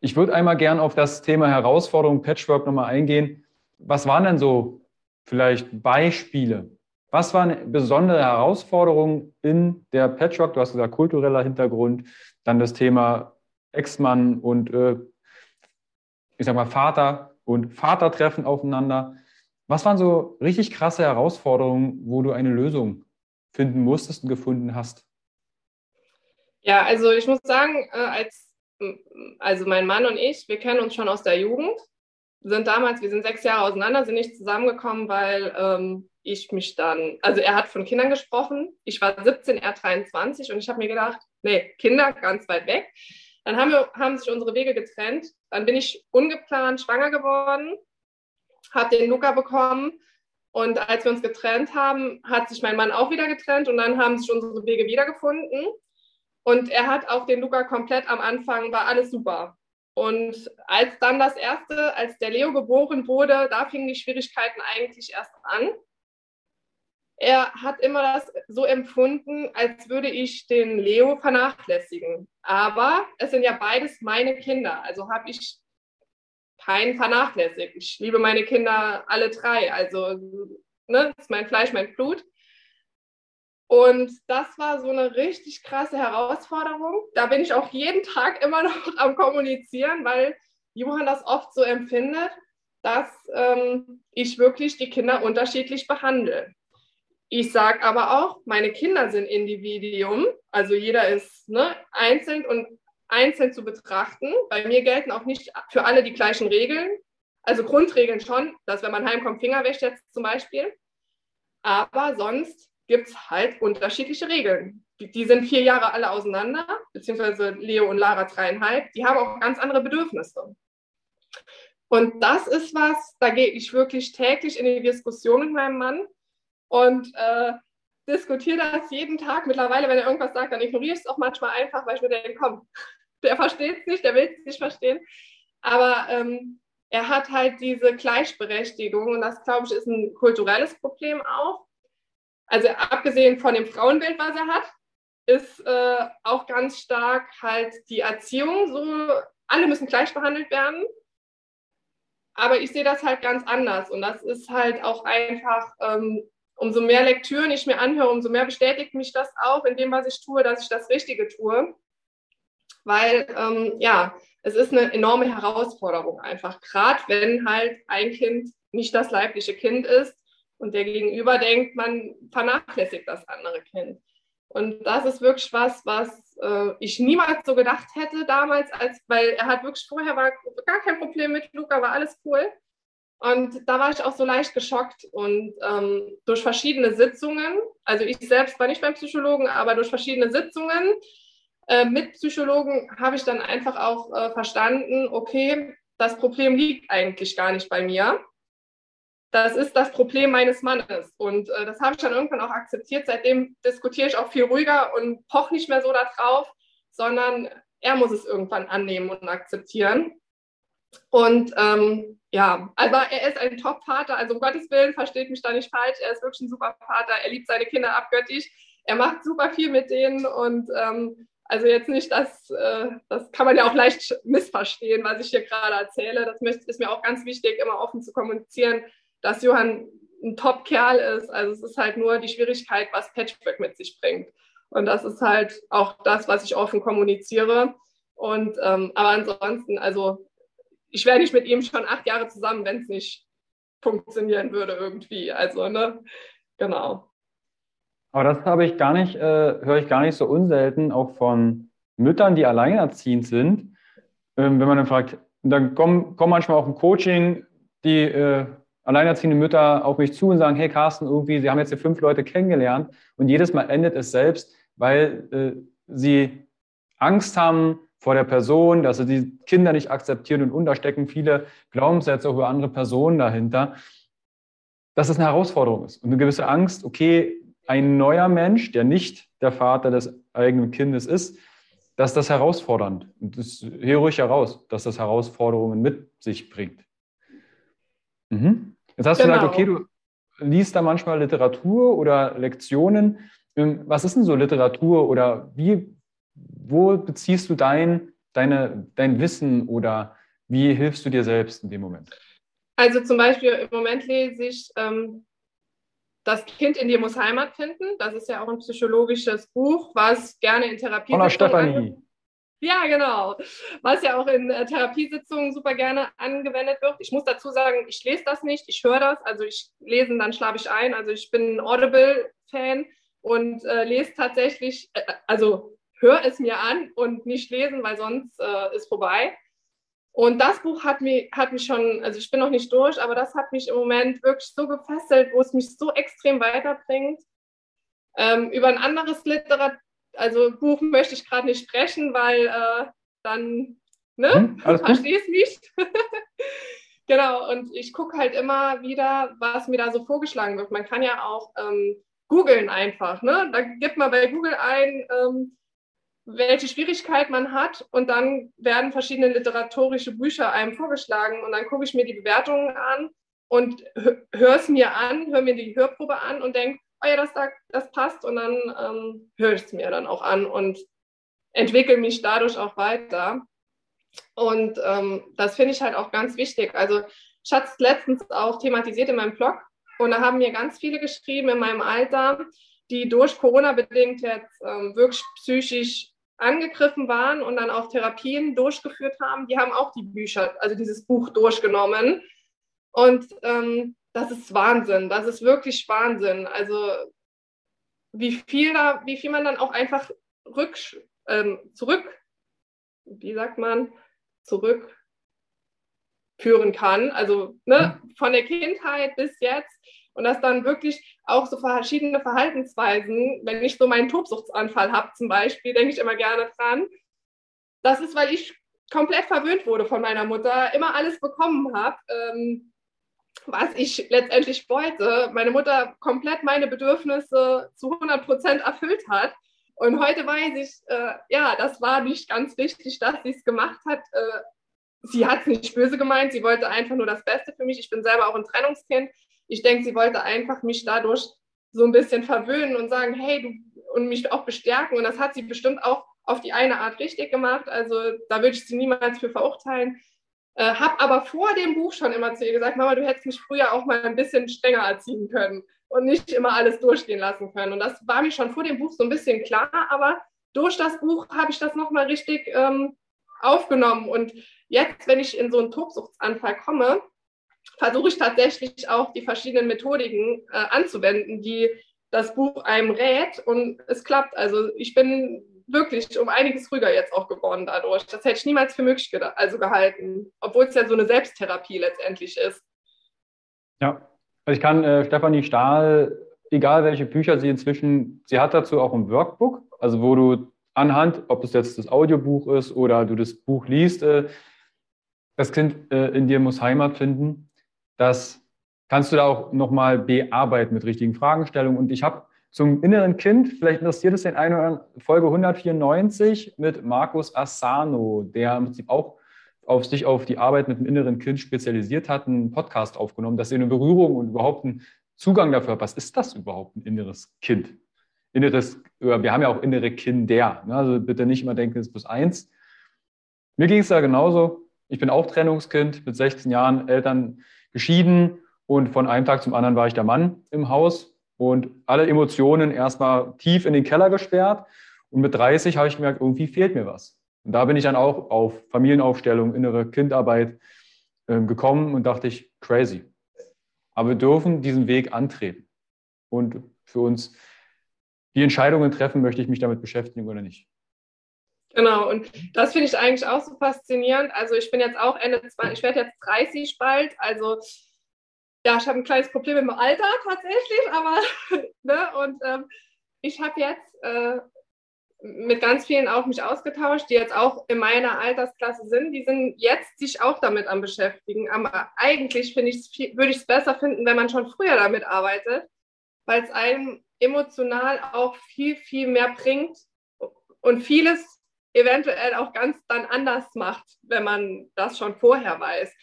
Ich würde einmal gern auf das Thema Herausforderung Patchwork nochmal eingehen. Was waren denn so vielleicht Beispiele? Was waren besondere Herausforderungen in der Patchwork? Du hast gesagt, kultureller Hintergrund, dann das Thema Ex-Mann und äh, ich sag mal Vater und Vater treffen aufeinander. Was waren so richtig krasse Herausforderungen, wo du eine Lösung finden musstest und gefunden hast? Ja, also ich muss sagen, äh, als also mein Mann und ich, wir kennen uns schon aus der Jugend, sind damals, wir sind sechs Jahre auseinander, sind nicht zusammengekommen, weil ähm, ich mich dann, also er hat von Kindern gesprochen, ich war 17, er 23 und ich habe mir gedacht, nee, Kinder ganz weit weg. Dann haben, wir, haben sich unsere Wege getrennt, dann bin ich ungeplant schwanger geworden, habe den Luca bekommen und als wir uns getrennt haben, hat sich mein Mann auch wieder getrennt und dann haben sich unsere Wege wiedergefunden. Und er hat auch den Luca komplett am Anfang, war alles super. Und als dann das erste, als der Leo geboren wurde, da fingen die Schwierigkeiten eigentlich erst an. er hat immer das so empfunden, als würde ich den Leo vernachlässigen. Aber es sind ja beides meine Kinder, also habe ich keinen vernachlässigt. Ich liebe meine Kinder alle drei, also ne, ist mein Fleisch, mein Blut. Und das war so eine richtig krasse Herausforderung. Da bin ich auch jeden Tag immer noch am Kommunizieren, weil Johann das oft so empfindet, dass ähm, ich wirklich die Kinder unterschiedlich behandle. Ich sage aber auch, meine Kinder sind Individuum, also jeder ist ne, einzeln und einzeln zu betrachten. Bei mir gelten auch nicht für alle die gleichen Regeln. Also Grundregeln schon, dass wenn man heimkommt, Finger wäscht jetzt zum Beispiel. Aber sonst gibt es halt unterschiedliche Regeln. Die, sind vier Jahre alle auseinander, beziehungsweise Leo und Lara dreieinhalb. Die haben auch ganz andere Bedürfnisse. Und das ist was, da gehe ich wirklich täglich in die Diskussion mit meinem Mann und äh, diskutiere das jeden Tag. Mittlerweile, wenn er irgendwas sagt, dann ignoriere ich es auch manchmal einfach, weil ich mir denke, komm, der versteht es nicht, der will es nicht verstehen. Aber ähm, er hat halt diese Gleichberechtigung und das, glaube ich, ist ein kulturelles Problem auch. Also abgesehen von dem Frauenbild, was er hat, ist äh, auch ganz stark halt die Erziehung. So, alle müssen gleich behandelt werden. Aber ich sehe das halt ganz anders und das ist halt auch einfach ähm, umso mehr Lektüren ich mir anhöre, umso mehr bestätigt mich das auch in dem, was ich tue, dass ich das Richtige tue. Weil, ähm, ja, es ist eine enorme Herausforderung einfach, gerade wenn halt ein Kind nicht das leibliche Kind ist und der Gegenüber denkt, man vernachlässigt das andere Kind. Und das ist wirklich was, was äh, ich niemals so gedacht hätte damals, als, weil er hat wirklich vorher war gar kein Problem mit Luca, war alles cool. Und da war ich auch so leicht geschockt und ähm, durch verschiedene Sitzungen, also ich selbst war nicht beim Psychologen, aber durch verschiedene Sitzungen äh, mit Psychologen habe ich dann einfach auch äh, verstanden, okay, das Problem liegt eigentlich gar nicht bei mir. Das ist das Problem meines Mannes. Und äh, das habe ich dann irgendwann auch akzeptiert. Seitdem diskutiere ich auch viel ruhiger und poche nicht mehr so darauf, sondern er muss es irgendwann annehmen und akzeptieren. Und ähm, ja, aber er ist ein Top-Vater, also um Gottes Willen, versteht mich da nicht falsch, er ist wirklich ein super Vater, er liebt seine Kinder abgöttisch, er macht super viel mit denen und ähm, also jetzt nicht, dass, äh, das kann man ja auch leicht missverstehen, was ich hier gerade erzähle. Das ist mir auch ganz wichtig, immer offen zu kommunizieren, dass Johann ein Top-Kerl ist. Also es ist halt nur die Schwierigkeit, was Patchwork mit sich bringt. Und das ist halt auch das, was ich offen kommuniziere. Und ähm, aber ansonsten, also ich wäre nicht mit ihm schon acht Jahre zusammen, wenn es nicht funktionieren würde irgendwie. Also, ne? Genau. Aber das habe ich gar nicht, äh, höre ich gar nicht so unselten, auch von Müttern, die alleinerziehend sind. Ähm, wenn man dann fragt, dann kommen, kommen manchmal auch im Coaching die äh, alleinerziehenden Mütter auf mich zu und sagen, hey Carsten, irgendwie, Sie haben jetzt hier fünf Leute kennengelernt und jedes Mal endet es selbst, weil äh, sie Angst haben, vor der Person, dass sie die Kinder nicht akzeptieren und unterstecken viele Glaubenssätze über andere Personen dahinter, dass es eine Herausforderung ist und eine gewisse Angst, okay, ein neuer Mensch, der nicht der Vater des eigenen Kindes ist, dass das herausfordernd und das hier ruhig heraus, dass das Herausforderungen mit sich bringt. Mhm. Jetzt hast genau. du gesagt, genau. okay, du liest da manchmal Literatur oder Lektionen. Ähm, was ist denn so Literatur oder wie wo beziehst du dein, deine, dein Wissen oder wie hilfst du dir selbst in dem Moment? Also zum Beispiel im Moment lese ich ähm, Das Kind in dir muss Heimat finden. Das ist ja auch ein psychologisches Buch, was gerne in Therapie. Von Stefanie. Ja, genau. Was ja auch in äh, Therapiesitzungen super gerne angewendet wird. Ich muss dazu sagen, ich lese das nicht, ich höre das. Also ich lese, dann schlafe ich ein. Also ich bin ein Audible-Fan und äh, lese tatsächlich, äh, also hör es mir an und nicht lesen, weil sonst äh, ist vorbei. Und das Buch hat mich, hat mich schon, also ich bin noch nicht durch, aber das hat mich im Moment wirklich so gefesselt, wo es mich so extrem weiterbringt. Ähm, über ein anderes Literat also Buch möchte ich gerade nicht sprechen, weil äh, dann, ne, hm, du verstehst mich. genau, und ich gucke halt immer wieder, was mir da so vorgeschlagen wird. Man kann ja auch ähm, googeln einfach, ne? Da gibt man bei Google ein, ähm, welche Schwierigkeit man hat und dann werden verschiedene literatorische Bücher einem vorgeschlagen und dann gucke ich mir die Bewertungen an und höre es mir an, höre mir die Hörprobe an und denke, oh ja, das, das passt und dann ähm, höre ich es mir dann auch an und entwickle mich dadurch auch weiter. Und ähm, das finde ich halt auch ganz wichtig. Also ich hatte es letztens auch thematisiert in meinem Blog und da haben mir ganz viele geschrieben in meinem Alter, die durch Corona bedingt jetzt ähm, wirklich psychisch angegriffen waren und dann auch Therapien durchgeführt haben, die haben auch die Bücher, also dieses Buch durchgenommen. Und ähm, das ist Wahnsinn, das ist wirklich Wahnsinn. Also wie viel da, wie viel man dann auch einfach rück, ähm, zurück, wie sagt man, zurückführen kann. Also ne, von der Kindheit bis jetzt und dass dann wirklich auch so verschiedene Verhaltensweisen, wenn ich so meinen Tobsuchtsanfall habe zum Beispiel, denke ich immer gerne dran. Das ist, weil ich komplett verwöhnt wurde von meiner Mutter, immer alles bekommen habe, ähm, was ich letztendlich wollte. Meine Mutter komplett meine Bedürfnisse zu 100 Prozent erfüllt hat. Und heute weiß ich, äh, ja, das war nicht ganz richtig, dass sie es gemacht hat. Äh, sie hat es nicht böse gemeint, sie wollte einfach nur das Beste für mich. Ich bin selber auch ein Trennungskind ich denke, sie wollte einfach mich dadurch so ein bisschen verwöhnen und sagen, hey, du und mich auch bestärken. Und das hat sie bestimmt auch auf die eine Art richtig gemacht. Also da würde ich sie niemals für verurteilen. Äh, habe aber vor dem Buch schon immer zu ihr gesagt, Mama, du hättest mich früher auch mal ein bisschen strenger erziehen können und nicht immer alles durchgehen lassen können. Und das war mir schon vor dem Buch so ein bisschen klar, aber durch das Buch habe ich das nochmal richtig ähm, aufgenommen. Und jetzt, wenn ich in so einen Tobsuchtsanfall komme, versuche ich tatsächlich auch die verschiedenen Methodiken äh, anzuwenden, die das Buch einem rät und es klappt. Also ich bin wirklich um einiges ruhiger jetzt auch geworden dadurch. Das hätte ich niemals für möglich ge also gehalten, obwohl es ja so eine Selbsttherapie letztendlich ist. Ja, also ich kann äh, Stefanie Stahl, egal welche Bücher sie inzwischen, sie hat dazu auch ein Workbook, also wo du anhand, ob es jetzt das Audiobuch ist oder du das Buch liest, äh, das Kind äh, in dir muss Heimat finden das kannst du da auch nochmal bearbeiten mit richtigen Fragestellungen. Und ich habe zum inneren Kind, vielleicht interessiert es den einen oder anderen, Folge 194 mit Markus Asano, der im Prinzip auch auf sich auf die Arbeit mit dem inneren Kind spezialisiert hat, einen Podcast aufgenommen, dass ihr eine Berührung und überhaupt einen Zugang dafür habt. Was ist das überhaupt, ein inneres Kind? Inneres, wir haben ja auch innere Kinder. Ne? Also bitte nicht immer denken, es ist plus eins. Mir ging es da genauso. Ich bin auch Trennungskind mit 16 Jahren, Eltern geschieden und von einem Tag zum anderen war ich der Mann im Haus und alle Emotionen erstmal tief in den Keller gesperrt. Und mit 30 habe ich gemerkt, irgendwie fehlt mir was. Und da bin ich dann auch auf Familienaufstellung, innere Kindarbeit äh, gekommen und dachte ich, crazy. Aber wir dürfen diesen Weg antreten und für uns die Entscheidungen treffen, möchte ich mich damit beschäftigen oder nicht. Genau, und das finde ich eigentlich auch so faszinierend. Also ich bin jetzt auch Ende 20, ich werde jetzt 30 bald, also ja, ich habe ein kleines Problem im Alter tatsächlich, aber ne, und ähm, ich habe jetzt äh, mit ganz vielen auch mich ausgetauscht, die jetzt auch in meiner Altersklasse sind, die sind jetzt sich auch damit am beschäftigen. Aber eigentlich würde ich es besser finden, wenn man schon früher damit arbeitet, weil es einem emotional auch viel, viel mehr bringt und vieles eventuell auch ganz dann anders macht, wenn man das schon vorher weiß.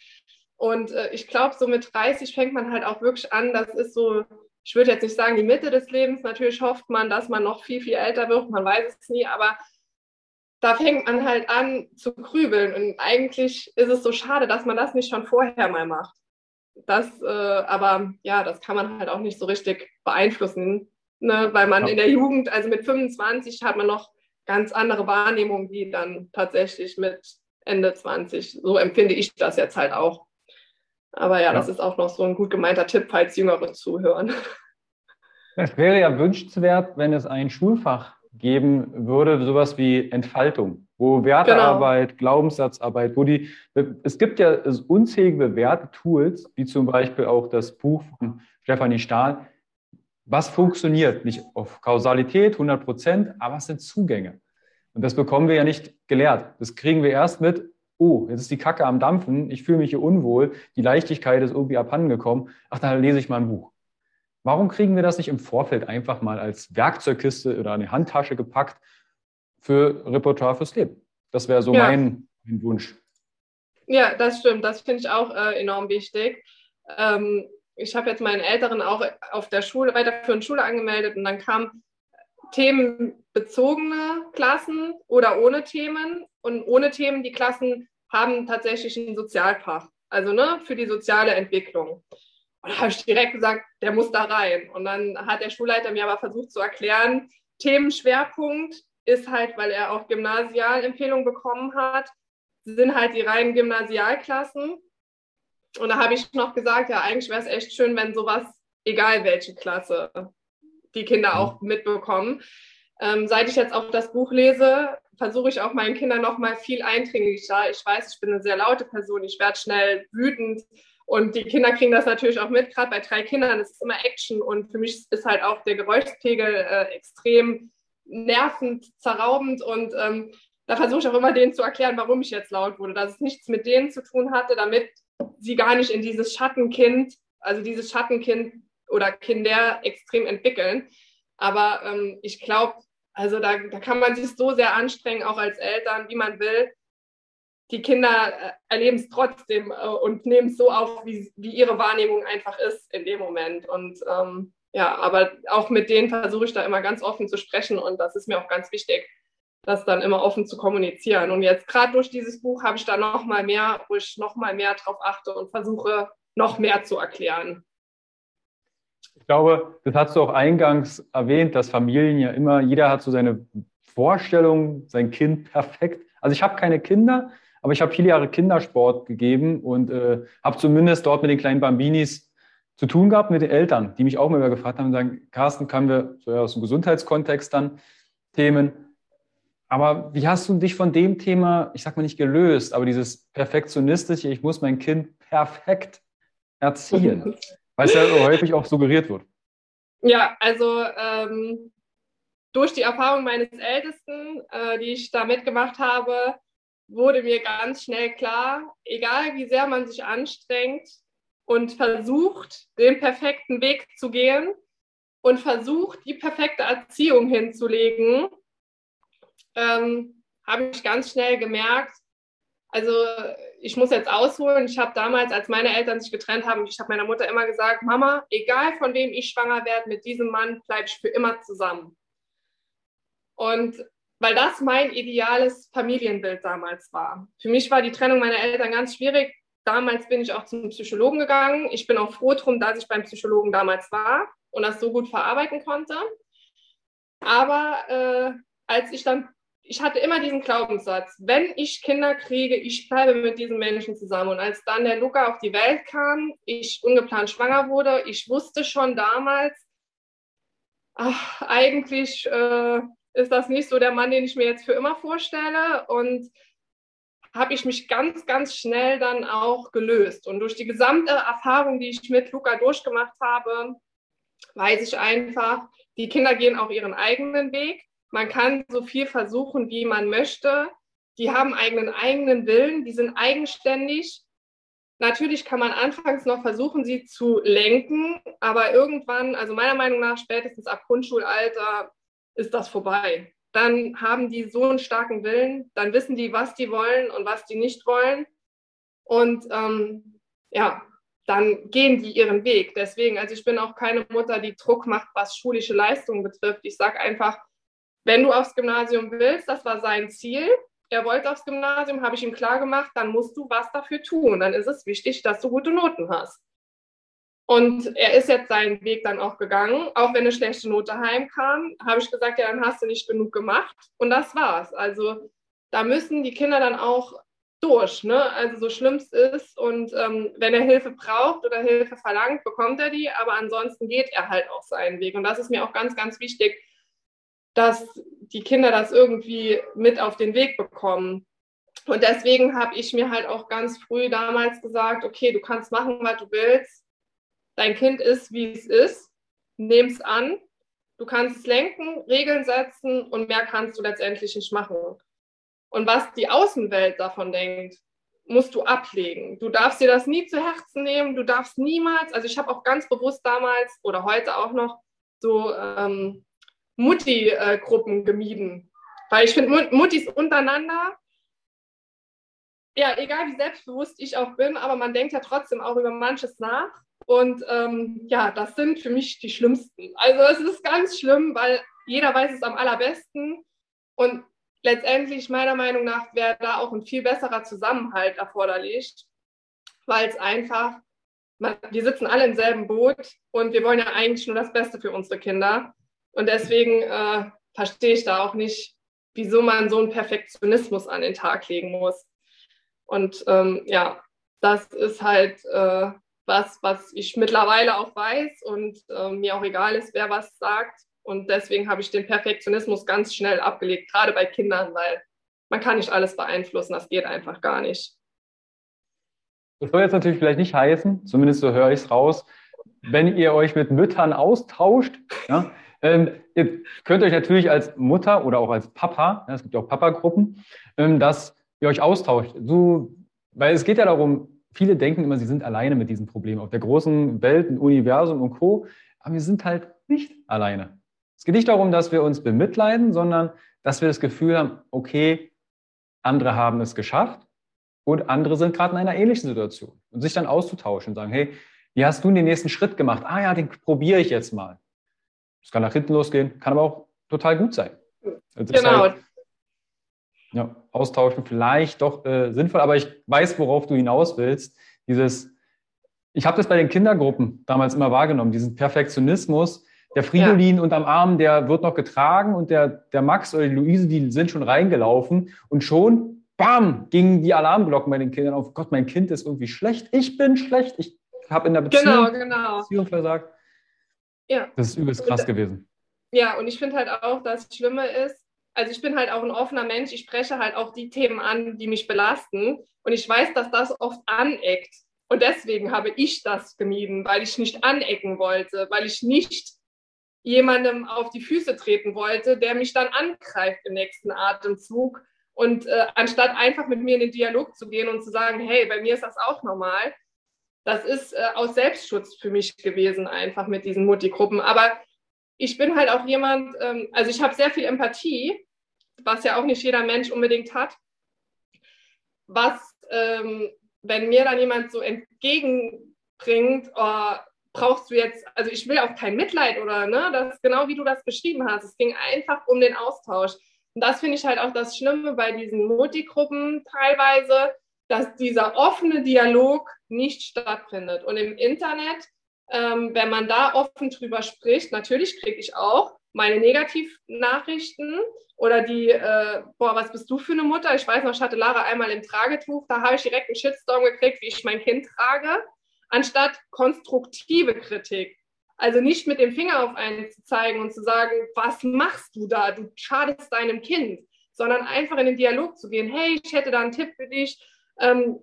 Und äh, ich glaube, so mit 30 fängt man halt auch wirklich an, das ist so, ich würde jetzt nicht sagen die Mitte des Lebens, natürlich hofft man, dass man noch viel, viel älter wird, man weiß es nie, aber da fängt man halt an zu grübeln. Und eigentlich ist es so schade, dass man das nicht schon vorher mal macht. Das, äh, aber ja, das kann man halt auch nicht so richtig beeinflussen, ne? weil man ja. in der Jugend, also mit 25 hat man noch ganz andere Wahrnehmung wie dann tatsächlich mit Ende 20. So empfinde ich das jetzt halt auch. Aber ja, ja, das ist auch noch so ein gut gemeinter Tipp, falls Jüngere zuhören. Es wäre ja wünschenswert, wenn es ein Schulfach geben würde, sowas wie Entfaltung, wo Wertearbeit, genau. Glaubenssatzarbeit, wo die, es gibt ja unzählige Wertetools, wie zum Beispiel auch das Buch von Stefanie Stahl, was funktioniert? Nicht auf Kausalität, 100 Prozent, aber was sind Zugänge? Und das bekommen wir ja nicht gelehrt. Das kriegen wir erst mit, oh, jetzt ist die Kacke am Dampfen, ich fühle mich hier unwohl, die Leichtigkeit ist irgendwie abhandengekommen, ach, dann lese ich mal ein Buch. Warum kriegen wir das nicht im Vorfeld einfach mal als Werkzeugkiste oder eine Handtasche gepackt für Repertoire fürs Leben? Das wäre so ja. mein, mein, Wunsch. Ja, das stimmt. Das finde ich auch äh, enorm wichtig. Ähm, ich habe jetzt meinen Älteren auch auf der Schule, weiterführenden Schule angemeldet und dann kamen themenbezogene Klassen oder ohne Themen. Und ohne Themen, die Klassen haben tatsächlich ein Sozialfach, also ne, für die soziale Entwicklung. Und da habe ich direkt gesagt, der muss da rein. Und dann hat der Schulleiter mir aber versucht zu erklären, Themenschwerpunkt ist halt, weil er auch Gymnasialempfehlungen bekommen hat, sind halt die reinen Gymnasialklassen. Und da habe ich noch gesagt, ja, eigentlich wäre es echt schön, wenn sowas, egal welche Klasse, die Kinder mhm. auch mitbekommen. Ähm, seit ich jetzt auch das Buch lese, versuche ich auch meinen Kindern noch mal viel eindringlicher. Ich weiß, ich bin eine sehr laute Person, ich werde schnell wütend und die Kinder kriegen das natürlich auch mit. Gerade bei drei Kindern ist es immer Action und für mich ist halt auch der Geräuschpegel äh, extrem nervend, zerraubend und ähm, da versuche ich auch immer denen zu erklären, warum ich jetzt laut wurde, dass es nichts mit denen zu tun hatte, damit sie gar nicht in dieses Schattenkind, also dieses Schattenkind oder Kinder extrem entwickeln. Aber ähm, ich glaube, also da, da kann man sich so sehr anstrengen, auch als Eltern, wie man will. Die Kinder äh, erleben es trotzdem äh, und nehmen es so auf, wie, wie ihre Wahrnehmung einfach ist in dem Moment. Und ähm, ja, aber auch mit denen versuche ich da immer ganz offen zu sprechen und das ist mir auch ganz wichtig, das dann immer offen zu kommunizieren. Und jetzt gerade durch dieses Buch habe ich da noch mal mehr, wo ich noch mal mehr drauf achte und versuche noch mehr zu erklären. Ich glaube, das hast du auch eingangs erwähnt, dass Familien ja immer, jeder hat so seine Vorstellung, sein Kind perfekt. Also ich habe keine Kinder, aber ich habe viele Jahre Kindersport gegeben und äh, habe zumindest dort mit den kleinen Bambinis zu tun gehabt, mit den Eltern, die mich auch immer gefragt haben und sagen, Carsten, können wir so aus dem Gesundheitskontext dann Themen, aber wie hast du dich von dem Thema, ich sag mal nicht gelöst, aber dieses perfektionistische, ich muss mein Kind perfekt erziehen, weil es ja häufig auch suggeriert wird? Ja, also ähm, durch die Erfahrung meines Ältesten, äh, die ich da mitgemacht habe, wurde mir ganz schnell klar, egal wie sehr man sich anstrengt und versucht, den perfekten Weg zu gehen und versucht, die perfekte Erziehung hinzulegen, ähm, habe ich ganz schnell gemerkt, also ich muss jetzt ausholen. Ich habe damals, als meine Eltern sich getrennt haben, ich habe meiner Mutter immer gesagt, Mama, egal von wem ich schwanger werde, mit diesem Mann bleibe ich für immer zusammen. Und weil das mein ideales Familienbild damals war. Für mich war die Trennung meiner Eltern ganz schwierig. Damals bin ich auch zum Psychologen gegangen. Ich bin auch froh drum, dass ich beim Psychologen damals war und das so gut verarbeiten konnte. Aber äh, als ich dann ich hatte immer diesen Glaubenssatz, wenn ich Kinder kriege, ich bleibe mit diesen Menschen zusammen. Und als dann der Luca auf die Welt kam, ich ungeplant schwanger wurde, ich wusste schon damals, ach, eigentlich äh, ist das nicht so der Mann, den ich mir jetzt für immer vorstelle. Und habe ich mich ganz, ganz schnell dann auch gelöst. Und durch die gesamte Erfahrung, die ich mit Luca durchgemacht habe, weiß ich einfach, die Kinder gehen auch ihren eigenen Weg. Man kann so viel versuchen, wie man möchte. Die haben eigenen eigenen Willen, die sind eigenständig. Natürlich kann man anfangs noch versuchen, sie zu lenken, aber irgendwann, also meiner Meinung nach spätestens ab Grundschulalter, ist das vorbei. Dann haben die so einen starken Willen, dann wissen die, was die wollen und was die nicht wollen. Und ähm, ja, dann gehen die ihren Weg. Deswegen, also ich bin auch keine Mutter, die Druck macht, was schulische Leistungen betrifft. Ich sage einfach, wenn du aufs Gymnasium willst, das war sein Ziel, er wollte aufs Gymnasium, habe ich ihm klar gemacht, dann musst du was dafür tun. Dann ist es wichtig, dass du gute Noten hast. Und er ist jetzt seinen Weg dann auch gegangen. Auch wenn eine schlechte Note heimkam, habe ich gesagt, ja, dann hast du nicht genug gemacht. Und das war's. Also da müssen die Kinder dann auch durch. Ne? Also so schlimm es ist. Und ähm, wenn er Hilfe braucht oder Hilfe verlangt, bekommt er die. Aber ansonsten geht er halt auch seinen Weg. Und das ist mir auch ganz, ganz wichtig, dass die Kinder das irgendwie mit auf den Weg bekommen. Und deswegen habe ich mir halt auch ganz früh damals gesagt, okay, du kannst machen, was du willst. Dein Kind ist, wie es ist. Nimm es an. Du kannst es lenken, Regeln setzen und mehr kannst du letztendlich nicht machen. Und was die Außenwelt davon denkt, musst du ablegen. Du darfst dir das nie zu Herzen nehmen. Du darfst niemals, also ich habe auch ganz bewusst damals oder heute auch noch so ähm, Mutti-Gruppen gemieden. Weil ich finde, Muttis untereinander, ja, egal wie selbstbewusst ich auch bin, aber man denkt ja trotzdem auch über manches nach. Und ähm, ja, das sind für mich die schlimmsten. Also es ist ganz schlimm, weil jeder weiß es am allerbesten. Und letztendlich, meiner Meinung nach, wäre da auch ein viel besserer Zusammenhalt erforderlich, weil es einfach, man, wir sitzen alle im selben Boot und wir wollen ja eigentlich nur das Beste für unsere Kinder. Und deswegen äh, verstehe ich da auch nicht, wieso man so einen Perfektionismus an den Tag legen muss. Und ähm, ja, das ist halt äh, was, was ich mittlerweile auch weiß und äh, mir auch egal ist, wer was sagt. Und deswegen habe ich den Perfektionismus ganz schnell abgelegt, gerade bei Kindern, weil man kann nicht alles beeinflussen, das geht einfach gar nicht. Das soll jetzt natürlich vielleicht nicht heißen, zumindest so höre ich es raus, wenn ihr euch mit Müttern austauscht, ja, ähm, ihr könnt euch natürlich als Mutter oder auch als Papa, ja, es gibt ja auch Papa-Gruppen, ähm, dass ihr euch austauscht. So, weil es geht ja darum, viele denken immer, sie sind alleine mit diesem Problem auf der großen Welt, im Universum und Co. Aber wir sind halt nicht alleine. Es geht nicht darum, dass wir uns bemitleiden, sondern dass wir das Gefühl haben, okay, andere haben es geschafft und andere sind gerade in einer ähnlichen Situation. Und sich dann auszutauschen und sagen, hey, wie hast du den nächsten Schritt gemacht? Ah ja, den probiere ich jetzt mal. Es kann nach hinten losgehen, kann aber auch total gut sein. Das genau. Halt, ja, austauschen vielleicht doch äh, sinnvoll, aber ich weiß, worauf du hinaus willst. Dieses, ich habe das bei den Kindergruppen damals immer wahrgenommen, diesen Perfektionismus. Der Fridolin ja. unterm Arm, der wird noch getragen und der, der Max oder die Luise, die sind schon reingelaufen und schon, bam, gingen die Alarmglocken bei den Kindern auf. Gott, mein Kind ist irgendwie schlecht. Ich bin schlecht. Ich habe in der Beziehung, genau, genau. Beziehung versagt. Ja. Das ist übelst krass und, gewesen. Ja, und ich finde halt auch, das Schlimme ist, also ich bin halt auch ein offener Mensch, ich spreche halt auch die Themen an, die mich belasten. Und ich weiß, dass das oft aneckt. Und deswegen habe ich das gemieden, weil ich nicht anecken wollte, weil ich nicht jemandem auf die Füße treten wollte, der mich dann angreift im nächsten Atemzug. Und äh, anstatt einfach mit mir in den Dialog zu gehen und zu sagen, hey, bei mir ist das auch normal, das ist äh, aus Selbstschutz für mich gewesen, einfach mit diesen Multigruppen. Aber ich bin halt auch jemand, ähm, also ich habe sehr viel Empathie, was ja auch nicht jeder Mensch unbedingt hat. Was, ähm, wenn mir dann jemand so entgegenbringt, oh, brauchst du jetzt, also ich will auch kein Mitleid oder, ne, das genau wie du das beschrieben hast. Es ging einfach um den Austausch. Und das finde ich halt auch das Schlimme bei diesen Multigruppen teilweise, dass dieser offene Dialog nicht stattfindet. Und im Internet, ähm, wenn man da offen drüber spricht, natürlich kriege ich auch meine Negativnachrichten oder die, äh, boah, was bist du für eine Mutter? Ich weiß noch, ich hatte Lara einmal im Tragetuch, da habe ich direkt einen Shitstorm gekriegt, wie ich mein Kind trage, anstatt konstruktive Kritik. Also nicht mit dem Finger auf einen zu zeigen und zu sagen, was machst du da? Du schadest deinem Kind, sondern einfach in den Dialog zu gehen. Hey, ich hätte da einen Tipp für dich ähm,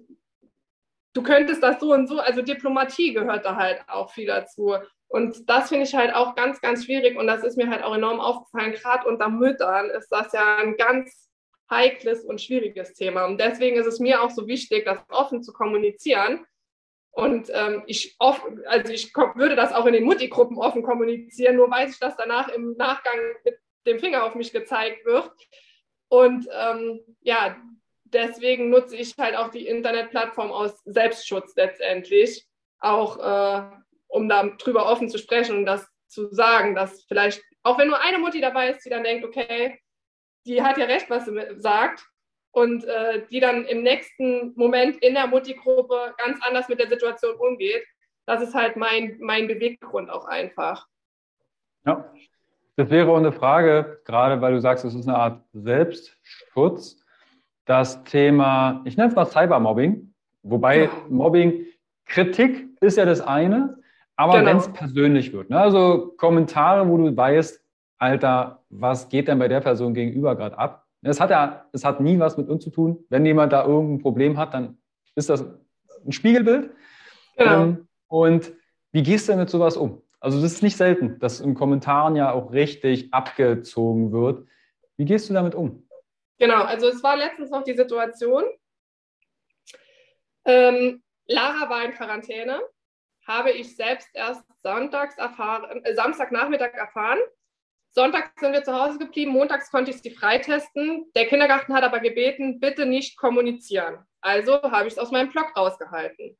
du könntest das so und so, also Diplomatie gehört da halt auch viel dazu. Und das finde ich halt auch ganz, ganz schwierig und das ist mir halt auch enorm aufgefallen. Gerade unter Müttern ist das ja ein ganz heikles und schwieriges Thema. Und deswegen ist es mir auch so wichtig, das offen zu kommunizieren. Und ähm, ich, oft, also ich würde das auch in den Mutti-Gruppen offen kommunizieren, nur weiß ich, dass danach im Nachgang mit dem Finger auf mich gezeigt wird. Und ähm, ja, deswegen nutze ich halt auch die Internetplattform aus Selbstschutz letztendlich, auch äh, um da drüber offen zu sprechen und das zu sagen, dass vielleicht, auch wenn nur eine Mutti dabei ist, die dann denkt, okay, die hat ja recht, was sie sagt, und äh, die dann im nächsten Moment in der Mutti-Gruppe ganz anders mit der Situation umgeht. Das ist halt mein, mein Beweggrund auch einfach. Ja, das wäre auch eine Frage, gerade weil du sagst, es ist eine Art Selbstschutz das Thema, ich nenne es mal Cybermobbing, wobei ja. Mobbing, Kritik ist ja das eine, aber genau. wenn es persönlich wird, ne? also Kommentare, wo du weißt, Alter, was geht denn bei der Person gegenüber gerade ab? Es hat ja, es hat nie was mit uns zu tun. Wenn jemand da irgendein Problem hat, dann ist das ein Spiegelbild. Genau. Ähm, und wie gehst du denn mit sowas um? Also das ist nicht selten, dass in Kommentaren ja auch richtig abgezogen wird. Wie gehst du damit um? Genau, also es war letztens noch die Situation. Ähm, Lara war in Quarantäne, habe ich selbst erst sonntags erfahren, äh, Samstagnachmittag erfahren. Sonntag sind wir zu Hause geblieben, montags konnte ich sie freitesten. Der Kindergarten hat aber gebeten, bitte nicht kommunizieren. Also habe ich es aus meinem Blog rausgehalten.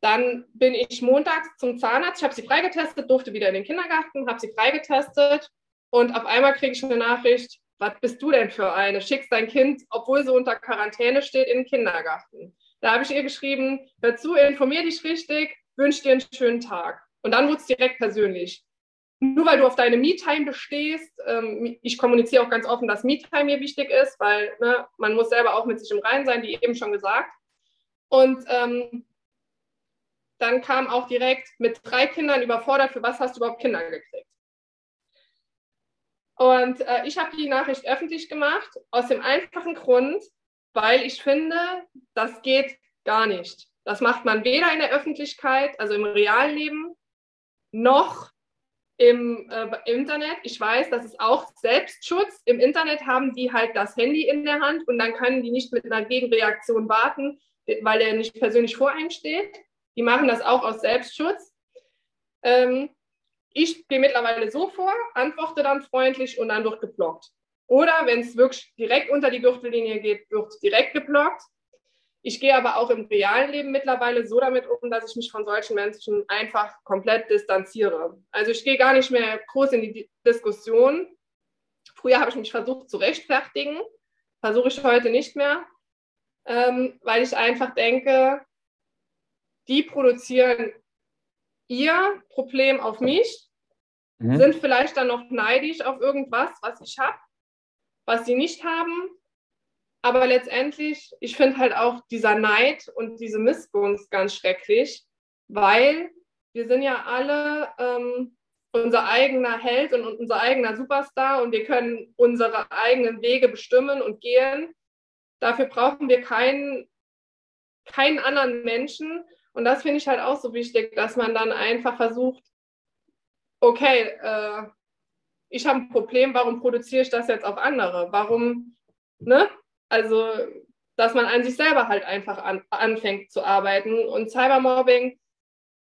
Dann bin ich montags zum Zahnarzt. Ich habe sie freigetestet, durfte wieder in den Kindergarten, habe sie freigetestet und auf einmal kriege ich eine Nachricht, was bist du denn für eine? Schickst dein Kind, obwohl sie unter Quarantäne steht, in den Kindergarten. Da habe ich ihr geschrieben, hör zu, informier dich richtig, wünsche dir einen schönen Tag. Und dann wurde es direkt persönlich. Nur weil du auf deine Me-Time bestehst, ähm, ich kommuniziere auch ganz offen, dass Me-Time mir wichtig ist, weil ne, man muss selber auch mit sich im Reinen sein, wie eben schon gesagt. Und ähm, dann kam auch direkt mit drei Kindern überfordert, für was hast du überhaupt Kinder gekriegt? Und äh, ich habe die Nachricht öffentlich gemacht, aus dem einfachen Grund, weil ich finde, das geht gar nicht. Das macht man weder in der Öffentlichkeit, also im realen Leben, noch im, äh, Internet. Ich weiß, das ist auch Selbstschutz. Im Internet haben die halt das Handy in der Hand und dann können die nicht mit einer Gegenreaktion warten, weil er nicht persönlich vor einem steht. Die machen das auch aus Selbstschutz. Ähm, ich gehe mittlerweile so vor, antworte dann freundlich und dann wird geblockt. Oder wenn es wirklich direkt unter die Gürtellinie geht, wird direkt geblockt. Ich gehe aber auch im realen Leben mittlerweile so damit um, dass ich mich von solchen Menschen einfach komplett distanziere. Also ich gehe gar nicht mehr groß in die Diskussion. Früher habe ich mich versucht zu rechtfertigen, versuche ich heute nicht mehr, ähm, weil ich einfach denke, die produzieren ihr Problem auf mich, mhm. sind vielleicht dann noch neidisch auf irgendwas, was ich habe, was sie nicht haben. Aber letztendlich, ich finde halt auch dieser Neid und diese Missgunst ganz schrecklich, weil wir sind ja alle ähm, unser eigener Held und unser eigener Superstar und wir können unsere eigenen Wege bestimmen und gehen. Dafür brauchen wir keinen, keinen anderen Menschen. Und das finde ich halt auch so wichtig, dass man dann einfach versucht, okay, äh, ich habe ein Problem, warum produziere ich das jetzt auf andere? Warum, ne? Also, dass man an sich selber halt einfach an, anfängt zu arbeiten. Und Cybermobbing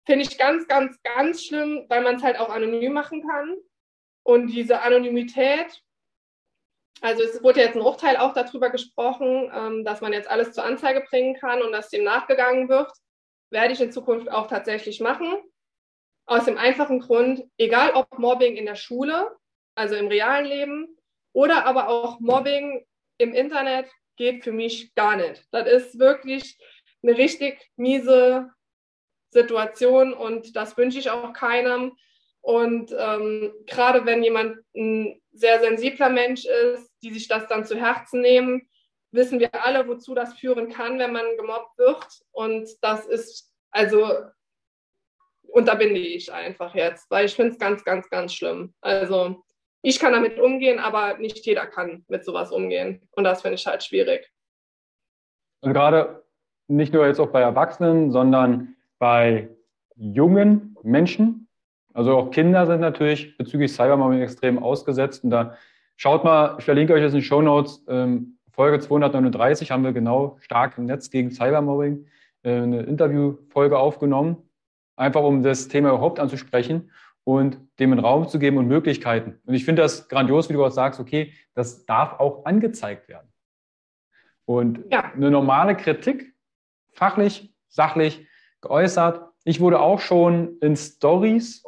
finde ich ganz, ganz, ganz schlimm, weil man es halt auch anonym machen kann. Und diese Anonymität, also es wurde jetzt ein Urteil auch darüber gesprochen, ähm, dass man jetzt alles zur Anzeige bringen kann und dass dem nachgegangen wird werde ich in Zukunft auch tatsächlich machen. Aus dem einfachen Grund, egal ob Mobbing in der Schule, also im realen Leben, oder aber auch Mobbing im Internet, geht für mich gar nicht. Das ist wirklich eine richtig miese Situation und das wünsche ich auch keinem. Und ähm, gerade wenn jemand ein sehr sensibler Mensch ist, die sich das dann zu Herzen nehmen, wissen wir alle, wozu das führen kann, wenn man gemobbt wird. Und das ist, also unterbinde ich einfach jetzt, weil ich finde es ganz, ganz, ganz schlimm. Also ich kann damit umgehen, aber nicht jeder kann mit sowas umgehen. Und das finde ich halt schwierig. Und gerade nicht nur jetzt auch bei Erwachsenen, sondern bei jungen Menschen. Also auch Kinder sind natürlich bezüglich Cybermobbing extrem ausgesetzt. Und da schaut mal, ich verlinke euch das in den Show Notes, ähm, Folge 239 haben wir genau stark im Netz gegen Cybermobbing äh, eine Interviewfolge aufgenommen, einfach um das Thema überhaupt anzusprechen und dem einen Raum zu geben und Möglichkeiten. Und ich finde das grandios, wie du auch sagst, okay, das darf auch angezeigt werden. Und ja. eine normale Kritik, fachlich, sachlich geäußert. Ich wurde auch schon in Stories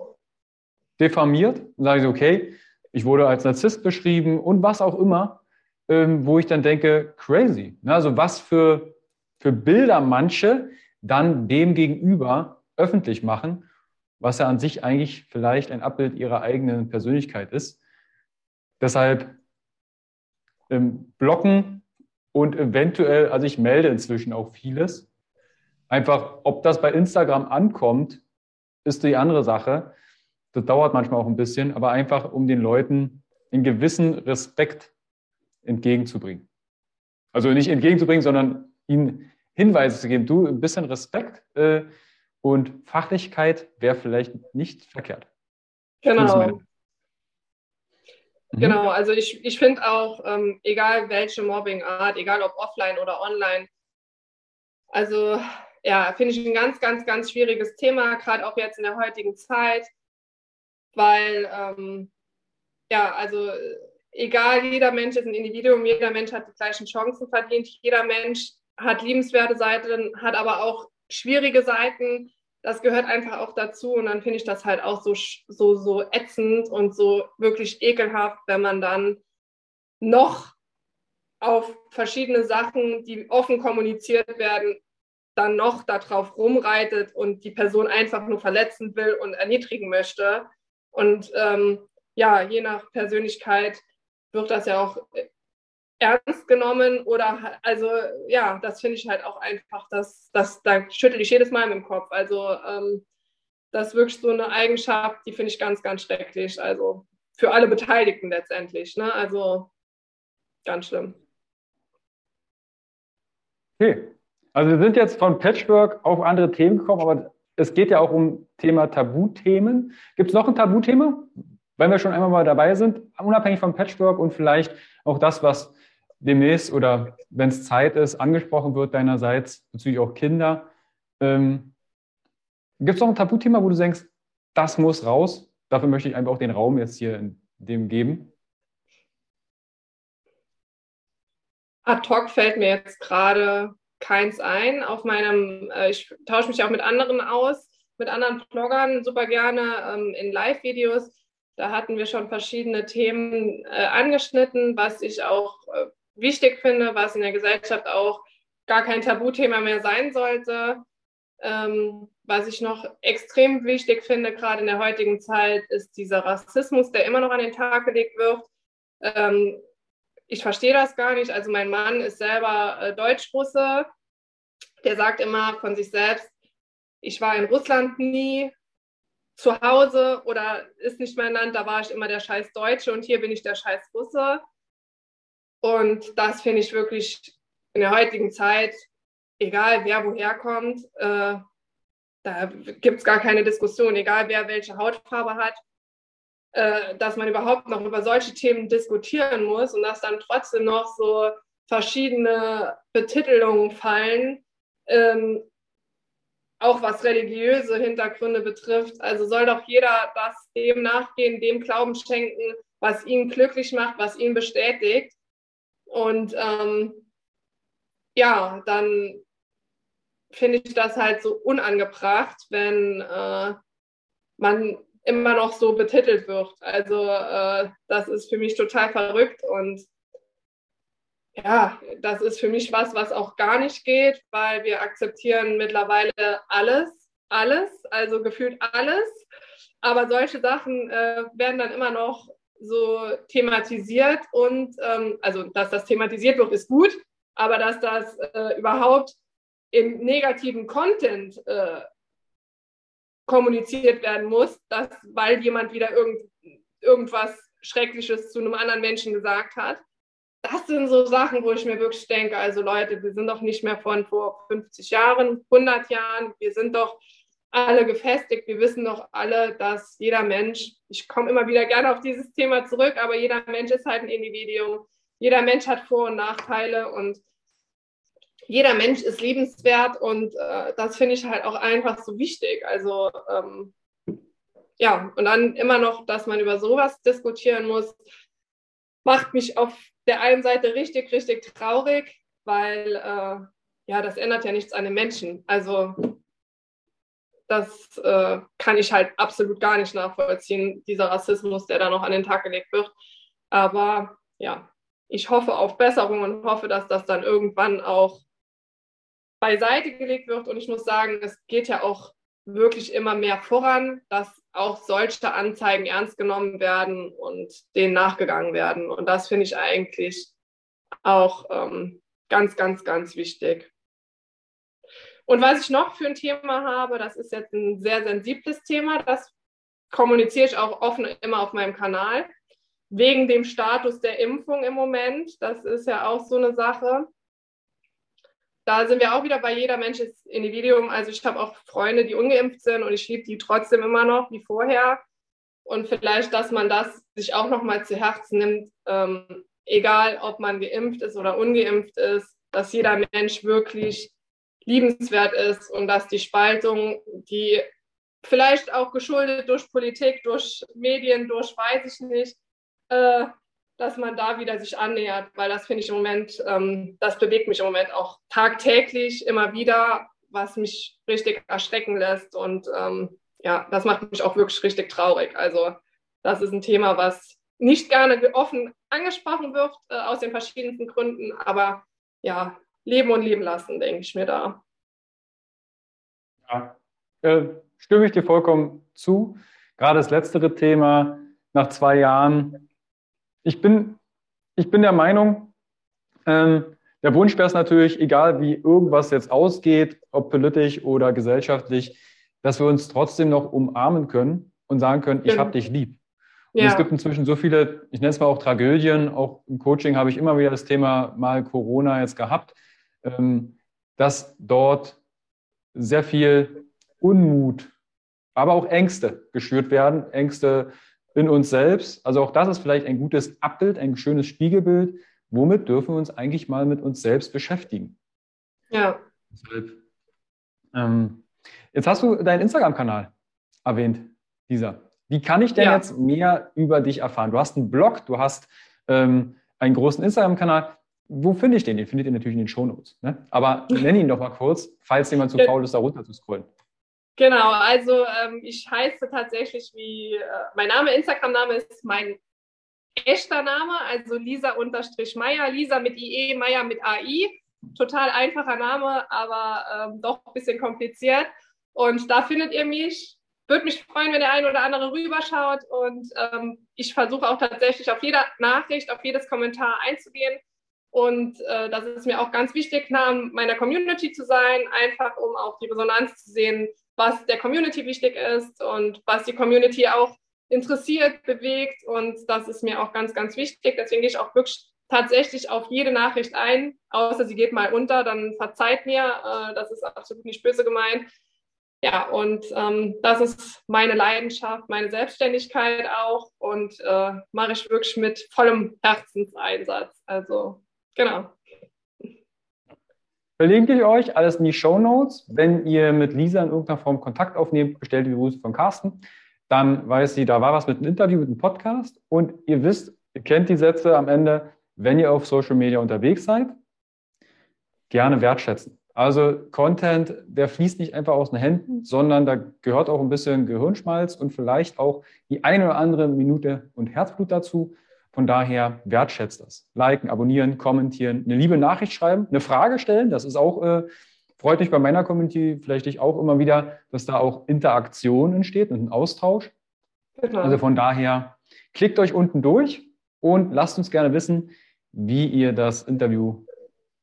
diffamiert. Und sage ich, okay, ich wurde als Narzisst beschrieben und was auch immer ähm, wo ich dann denke, crazy. Ne? Also was für, für Bilder manche dann dem gegenüber öffentlich machen, was ja an sich eigentlich vielleicht ein Abbild ihrer eigenen Persönlichkeit ist. Deshalb ähm, blocken und eventuell, also ich melde inzwischen auch vieles. Einfach, ob das bei Instagram ankommt, ist die andere Sache. Das dauert manchmal auch ein bisschen, aber einfach, um den Leuten einen gewissen Respekt entgegenzubringen. Also nicht entgegenzubringen, sondern ihnen Hinweise zu geben. Du, ein bisschen Respekt äh, und Fachlichkeit wäre vielleicht nicht verkehrt. Genau. Mhm. Genau, also ich, ich finde auch, ähm, egal welche Mobbingart, egal ob offline oder online, also ja, finde ich ein ganz, ganz, ganz schwieriges Thema, gerade auch jetzt in der heutigen Zeit, weil ähm, ja, also egal, jeder Mensch ist ein Individuum, jeder Mensch hat die gleichen Chancen verdient, jeder Mensch hat liebenswerte Seiten, hat aber auch schwierige Seiten. Das gehört einfach auch dazu. Und dann finde ich das halt auch so, so, so ätzend und so wirklich ekelhaft, wenn man dann noch auf verschiedene Sachen, die offen kommuniziert werden, dann noch darauf rumreitet und die Person einfach nur verletzen will und erniedrigen möchte. Und ähm, ja, je nach Persönlichkeit wird das ja auch ernst genommen oder also ja, das finde ich halt auch einfach, dass das da schüttel ich jedes Mal mit dem Kopf. Also ähm, das ist wirklich so eine Eigenschaft, die finde ich ganz, ganz schrecklich. Also für alle Beteiligten letztendlich. Ne? Also ganz schlimm. Okay. Also wir sind jetzt von Patchwork auf andere Themen gekommen, aber es geht ja auch um Thema Tabuthemen. Gibt es noch ein Tabuthema, wenn wir schon einmal mal dabei sind, unabhängig vom Patchwork und vielleicht auch das, was demnächst oder wenn es Zeit ist, angesprochen wird deinerseits bezüglich auch Kinder. Ähm, Gibt es noch ein Tabuthema, wo du denkst, das muss raus? Dafür möchte ich einfach auch den Raum jetzt hier in dem geben. Ad hoc fällt mir jetzt gerade keins ein. Auf meinem, äh, ich tausche mich auch mit anderen aus, mit anderen Bloggern super gerne ähm, in Live-Videos. Da hatten wir schon verschiedene Themen äh, angeschnitten, was ich auch äh, wichtig finde, was in der Gesellschaft auch gar kein Tabuthema mehr sein sollte. Ähm, was ich noch extrem wichtig finde, gerade in der heutigen Zeit, ist dieser Rassismus, der immer noch an den Tag gelegt wird. Ähm, ich verstehe das gar nicht. Also mein Mann ist selber äh, Deutsch-Russe. Der sagt immer von sich selbst, ich war in Russland nie zu Hause oder ist nicht mein Land, da war ich immer der scheiß Deutsche und hier bin ich der scheiß Russe. Und das finde ich wirklich in der heutigen Zeit, egal wer woher kommt, äh, da gibt es gar keine Diskussion, egal wer welche Hautfarbe hat, äh, dass man überhaupt noch über solche Themen diskutieren muss und dass dann trotzdem noch so verschiedene Betitelungen fallen, ähm, auch was religiöse Hintergründe betrifft. Also soll doch jeder das dem nachgehen, dem Glauben schenken, was ihn glücklich macht, was ihn bestätigt. Und ähm, ja, dann finde ich das halt so unangebracht, wenn äh, man immer noch so betitelt wird. Also äh, das ist für mich total verrückt und ja, das ist für mich was, was auch gar nicht geht, weil wir akzeptieren mittlerweile alles, alles, also gefühlt alles. Aber solche Sachen äh, werden dann immer noch so thematisiert und ähm, also dass das thematisiert wird, ist gut, aber dass das äh, überhaupt im negativen Content äh, kommuniziert werden muss, dass, weil jemand wieder irgend, irgendwas Schreckliches zu einem anderen Menschen gesagt hat. Das sind so Sachen, wo ich mir wirklich denke, also Leute, wir sind doch nicht mehr von vor 50 Jahren, 100 Jahren, wir sind doch alle gefestigt, wir wissen doch alle, dass jeder Mensch, ich komme immer wieder gerne auf dieses Thema zurück, aber jeder Mensch ist halt ein Individuum, jeder Mensch hat Vor- und Nachteile und jeder Mensch ist liebenswert und äh, das finde ich halt auch einfach so wichtig. Also ähm, ja, und dann immer noch, dass man über sowas diskutieren muss, macht mich auf der einen Seite richtig, richtig traurig, weil äh, ja, das ändert ja nichts an den Menschen. Also das äh, kann ich halt absolut gar nicht nachvollziehen, dieser Rassismus, der da noch an den Tag gelegt wird. Aber ja, ich hoffe auf Besserung und hoffe, dass das dann irgendwann auch beiseite gelegt wird. Und ich muss sagen, es geht ja auch wirklich immer mehr voran, dass auch solche Anzeigen ernst genommen werden und denen nachgegangen werden. Und das finde ich eigentlich auch ähm, ganz, ganz, ganz wichtig. Und was ich noch für ein Thema habe, das ist jetzt ein sehr sensibles Thema, das kommuniziere ich auch offen immer auf meinem Kanal, wegen dem Status der Impfung im Moment. Das ist ja auch so eine Sache da sind wir auch wieder bei jeder Mensch ist Individuum. Also ich habe auch Freunde, die ungeimpft sind und ich liebe die trotzdem immer noch wie vorher. Und vielleicht, dass man das sich auch nochmal zu Herzen nimmt, ähm, egal ob man geimpft ist oder ungeimpft ist, dass jeder Mensch wirklich liebenswert ist und dass die Spaltung, die vielleicht auch geschuldet durch Politik, durch Medien, durch weiß ich nicht, äh, dass man da wieder sich annähert, weil das finde ich im Moment, ähm, das bewegt mich im Moment auch tagtäglich immer wieder, was mich richtig erschrecken lässt. Und ähm, ja, das macht mich auch wirklich richtig traurig. Also das ist ein Thema, was nicht gerne offen angesprochen wird, äh, aus den verschiedensten Gründen. Aber ja, leben und leben lassen, denke ich mir da. Ja, äh, stimme ich dir vollkommen zu. Gerade das letztere Thema nach zwei Jahren. Ich bin, ich bin der Meinung, ähm, der Wunsch wäre es natürlich, egal wie irgendwas jetzt ausgeht, ob politisch oder gesellschaftlich, dass wir uns trotzdem noch umarmen können und sagen können, ich habe dich lieb. Und ja. es gibt inzwischen so viele, ich nenne es mal auch Tragödien, auch im Coaching habe ich immer wieder das Thema mal Corona jetzt gehabt, ähm, dass dort sehr viel Unmut, aber auch Ängste geschürt werden, Ängste in uns selbst. Also auch das ist vielleicht ein gutes Abbild, ein schönes Spiegelbild. Womit dürfen wir uns eigentlich mal mit uns selbst beschäftigen? Ja. Deshalb, ähm, jetzt hast du deinen Instagram-Kanal erwähnt, dieser. Wie kann ich denn ja. jetzt mehr über dich erfahren? Du hast einen Blog, du hast ähm, einen großen Instagram-Kanal. Wo finde ich den? Den findet ihr natürlich in den Shownotes. Ne? Aber nenn ihn doch mal kurz, falls jemand zu faul ist, da runter zu scrollen. Genau, also ähm, ich heiße tatsächlich wie, äh, mein Name, Instagram-Name ist mein echter Name, also Lisa-Meier, Lisa mit IE, Meier mit AI. Total einfacher Name, aber ähm, doch ein bisschen kompliziert. Und da findet ihr mich. Würde mich freuen, wenn der eine oder andere rüberschaut. Und ähm, ich versuche auch tatsächlich auf jede Nachricht, auf jedes Kommentar einzugehen. Und äh, das ist mir auch ganz wichtig, nah meiner Community zu sein, einfach um auch die Resonanz zu sehen, was der Community wichtig ist und was die Community auch interessiert, bewegt. Und das ist mir auch ganz, ganz wichtig. Deswegen gehe ich auch wirklich tatsächlich auf jede Nachricht ein, außer sie geht mal unter, dann verzeiht mir. Äh, das ist absolut nicht böse gemeint. Ja, und ähm, das ist meine Leidenschaft, meine Selbstständigkeit auch und äh, mache ich wirklich mit vollem Herzenseinsatz. Also Genau. Verlinke ich euch alles in die Show Notes. Wenn ihr mit Lisa in irgendeiner Form Kontakt aufnehmt, bestellt die Grüße von Carsten. Dann weiß sie, da war was mit einem Interview, mit einem Podcast. Und ihr wisst, ihr kennt die Sätze am Ende, wenn ihr auf Social Media unterwegs seid, gerne wertschätzen. Also Content, der fließt nicht einfach aus den Händen, sondern da gehört auch ein bisschen Gehirnschmalz und vielleicht auch die eine oder andere Minute und Herzblut dazu. Von daher wertschätzt das. Liken, abonnieren, kommentieren, eine liebe Nachricht schreiben, eine Frage stellen. Das ist auch, äh, freut mich bei meiner Community vielleicht ich auch immer wieder, dass da auch Interaktion entsteht und ein Austausch. Genau. Also von daher, klickt euch unten durch und lasst uns gerne wissen, wie ihr das Interview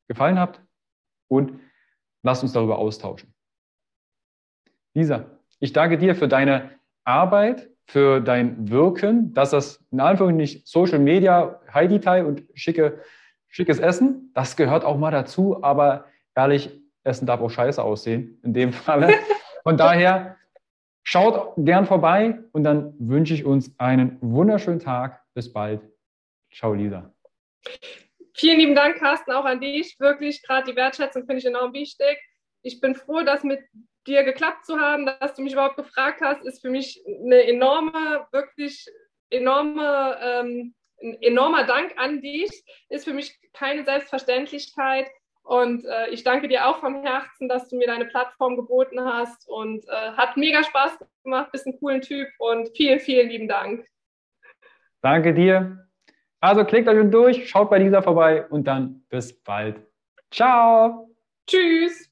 gefallen habt und lasst uns darüber austauschen. Lisa, ich danke dir für deine Arbeit, für dein Wirken, dass das in Anführungszeichen nicht Social Media, High Detail und schicke, schickes Essen, das gehört auch mal dazu, aber ehrlich, Essen darf auch scheiße aussehen, in dem Falle. Von daher, schaut gern vorbei und dann wünsche ich uns einen wunderschönen Tag. Bis bald. Ciao, Lisa. Vielen lieben Dank, Carsten, auch an dich. Wirklich, gerade die Wertschätzung finde ich enorm wichtig. Ich bin froh, dass mit dir geklappt zu haben, dass du mich überhaupt gefragt hast, ist für mich eine enorme, wirklich enorme, ähm, ein enormer Dank an dich. Ist für mich keine Selbstverständlichkeit. Und äh, ich danke dir auch vom Herzen, dass du mir deine Plattform geboten hast. Und äh, hat mega Spaß gemacht, bist ein cooler Typ und vielen, vielen lieben Dank. Danke dir. Also klickt euch durch, schaut bei dieser vorbei und dann bis bald. Ciao. Tschüss.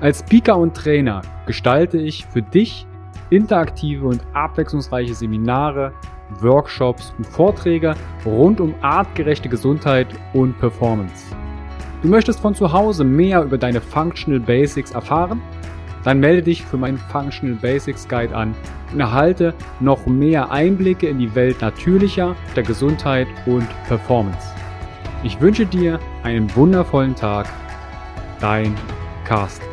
Als Speaker und Trainer gestalte ich für dich interaktive und abwechslungsreiche Seminare, Workshops und Vorträge rund um artgerechte Gesundheit und Performance. Du möchtest von zu Hause mehr über deine Functional Basics erfahren? Dann melde dich für meinen Functional Basics Guide an und erhalte noch mehr Einblicke in die Welt natürlicher, der Gesundheit und Performance. Ich wünsche dir einen wundervollen Tag. Dein Carsten.